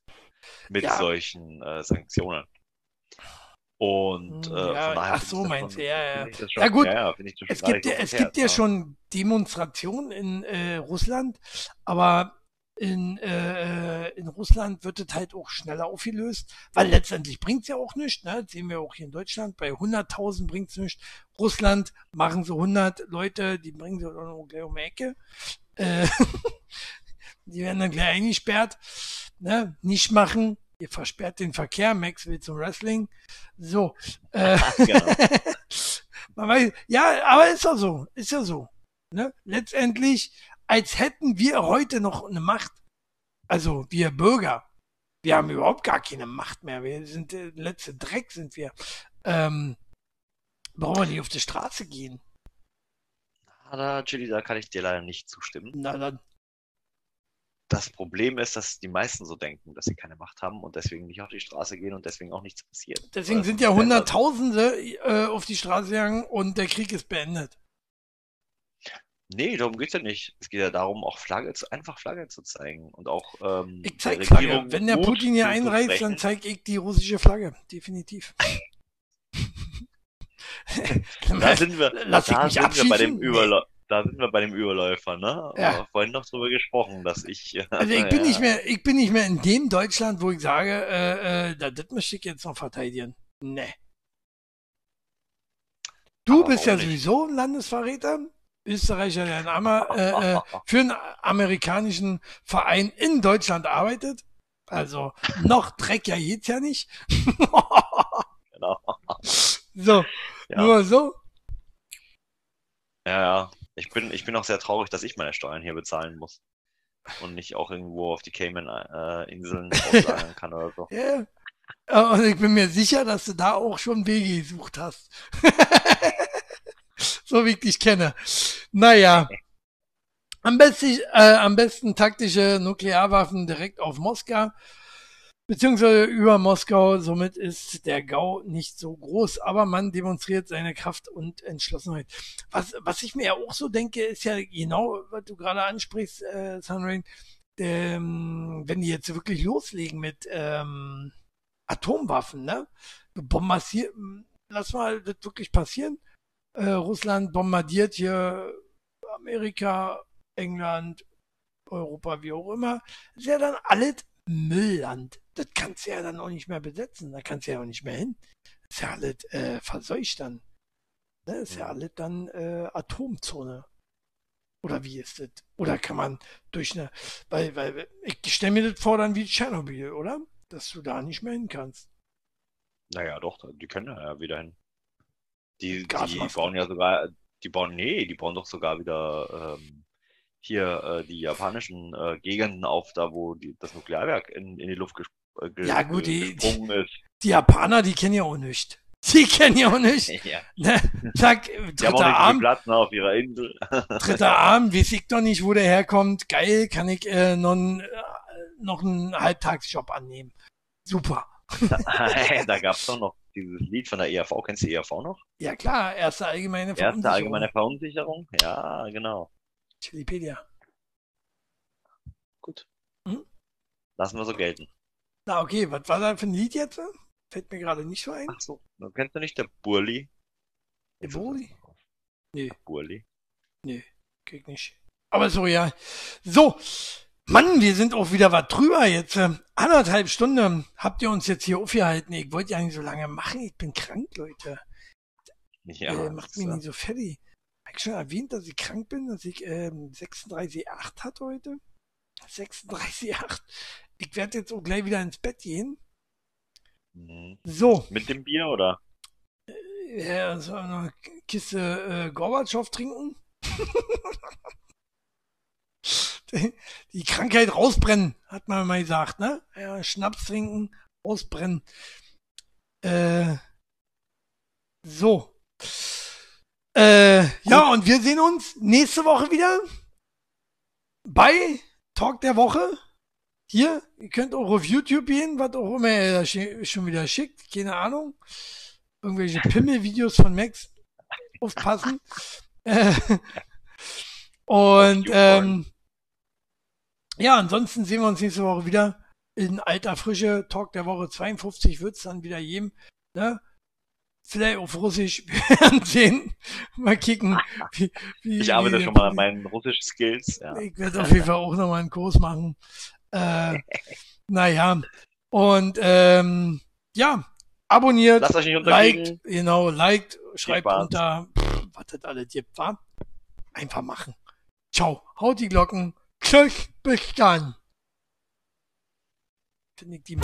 S2: Mit ja. solchen äh, Sanktionen. Und hm, äh,
S1: ja, von daher ach so, meinst du, ja, ja. Ja gut, ja, es gibt ja, es gibt ja schon Demonstrationen in äh, Russland, aber in, äh, in Russland wird es halt auch schneller aufgelöst, weil letztendlich bringt's ja auch nichts. Ne? Das sehen wir auch hier in Deutschland. Bei 100.000 bringt's nichts. Russland machen so 100 Leute, die bringen sie auch gleich um die Ecke. Äh, die werden dann gleich eingesperrt. Ne? Nicht machen. Ihr versperrt den Verkehr. Max will zum Wrestling. So. Äh, genau. man weiß, ja, aber ist ja so. Ist ja so. Ne? Letztendlich als hätten wir heute noch eine Macht. Also wir Bürger. Wir haben überhaupt gar keine Macht mehr. Wir sind der letzte Dreck sind wir. Ähm, brauchen wir nicht auf die Straße gehen.
S2: Na, da, Chili, da kann ich dir leider nicht zustimmen.
S1: Na dann.
S2: Das Problem ist, dass die meisten so denken, dass sie keine Macht haben und deswegen nicht auf die Straße gehen und deswegen auch nichts passiert.
S1: Deswegen sind ja Hunderttausende äh, auf die Straße gegangen und der Krieg ist beendet.
S2: Nee, darum geht's ja nicht. Es geht ja darum, auch Flagge zu, einfach Flagge zu zeigen und auch ähm,
S1: Ich zeig Flagge. Wenn der Putin hier einreißt, dann zeige ich die russische Flagge. Definitiv.
S2: Da sind wir,
S1: Lass
S2: da
S1: mich
S2: sind wir bei dem? Überläufer. Da sind wir bei dem Überläufer, ne?
S1: Ja.
S2: Vorhin noch drüber gesprochen, dass ich.
S1: Also ich bin
S2: ja,
S1: nicht mehr, ich bin nicht mehr in dem Deutschland, wo ich sage, äh, äh, da, das möchte ich jetzt noch verteidigen. Nee. Du
S2: Aber
S1: bist ja
S2: nicht?
S1: sowieso ein Landesverräter. Österreicher, der äh, äh, für einen amerikanischen Verein in Deutschland arbeitet. Also noch Dreck ja geht's ja nicht.
S2: Genau.
S1: so,
S2: Ja.
S1: nur so.
S2: Ja, ja. Ich bin, ich bin auch sehr traurig, dass ich meine Steuern hier bezahlen muss. Und nicht auch irgendwo auf die Cayman-Inseln auslagern kann oder so.
S1: Ja. Äh, Und ich bin mir sicher, dass du da auch schon Wege gesucht hast. so wie ich dich kenne. Naja. Am besten, äh, am besten taktische Nuklearwaffen direkt auf Moskau, beziehungsweise über Moskau. Somit ist der GAU nicht so groß, aber man demonstriert seine Kraft und Entschlossenheit. Was, was ich mir ja auch so denke, ist ja genau, was du gerade ansprichst, äh, Sunrain, ähm, wenn die jetzt wirklich loslegen mit ähm, Atomwaffen, ne? Bombardier, lass mal das wirklich passieren. Äh, Russland bombardiert hier Amerika, England, Europa, wie auch immer. Ist ja dann alles Müllland. Das kannst du ja dann auch nicht mehr besetzen. Da kannst du ja auch nicht mehr hin. Ist ja alles äh, verseucht dann. Ne? Ist ja alles dann äh, Atomzone. Oder wie ist das? Oder kann man durch eine, weil, weil ich stelle mir das vor dann wie Tschernobyl, oder? Dass du da nicht mehr hin kannst.
S2: Naja, doch, die können ja wieder hin. Die, die bauen ja sogar, die bauen, nee, die bauen doch sogar wieder ähm, hier äh, die japanischen äh, Gegenden auf, da wo die, das Nuklearwerk in, in die Luft ges äh,
S1: Ja, gut, die-
S2: gesprungen ist.
S1: Die Japaner, die kennen ja auch nichts. Die kennen ja auch nichts.
S2: Ja,
S1: Ne? Zack,
S2: die haben auch
S1: dritter
S2: nicht
S1: Arm,
S2: Platz ne, auf ihrer Insel.
S1: dritter Arm, weiß ich doch nicht, wo der herkommt. Geil, kann ich äh, noch, einen, äh, noch einen Halbtagsjob annehmen. Super.
S2: da gab's doch noch dieses Lied von der ERV. Kennst du die ERV noch?
S1: Ja klar, erste allgemeine
S2: Erste
S1: Verunsicherung.
S2: allgemeine Verunsicherung? Ja, genau.
S1: Chilipedia.
S2: Gut.
S1: Mhm.
S2: Lassen wir so gelten.
S1: Na okay, was war da für ein Lied jetzt? Fällt mir gerade nicht so ein.
S2: Ach so, kennst du nicht der Burli?
S1: Der Burli? Nee.
S2: Burli.
S1: Krieg nicht. Aber so, ja. So. Mann, wir sind auch wieder was drüber jetzt. Ähm, anderthalb Stunden habt ihr uns jetzt hier aufgehalten. Ich wollte ja nicht so lange machen. Ich bin krank, Leute.
S2: Ja,
S1: äh, macht mich
S2: äh,
S1: nicht so fertig. Hab ich schon erwähnt, dass ich krank bin, dass ich ähm, 36,8 hatte heute? 36,8. Ich werde jetzt auch gleich wieder ins Bett gehen.
S2: mhm.
S1: So,
S2: Mit dem Bier oder?
S1: ja, so eine Kiste äh, Gorbatschow trinken. die, Krankheit rausbrennen, hat man mal gesagt, ne? Ja, Schnaps trinken, rausbrennen. Äh, so. Äh, ja, und wir sehen uns nächste Woche wieder bei Talk der Woche. Hier, ihr könnt auch auf YouTube gehen, was auch immer er da schon wieder schickt, keine Ahnung. Irgendwelche Pimmel-Videos von Max. Aufpassen. Äh, und ähm, ja, ansonsten sehen wir uns nächste Woche wieder in alter Frische. Talk der Woche 52 wird's dann wieder geben. Ne? Vielleicht auf Russisch. Wir werden sehen. Mal kicken. Wie, wie,
S2: Ich arbeite
S1: wie-
S2: schon mal an meinen russischen Skills. Ja.
S1: ich werde auf jeden Fall auch nochmal einen Kurs machen. Äh, naja. Und ähm, ja, abonniert,
S2: Lasst euch nicht
S1: liked, genau, liked, schreibt unter, pff, was das alles gibt, wa? Einfach machen. Ciao, haut die Glocken. Tschüss, bis dann. Die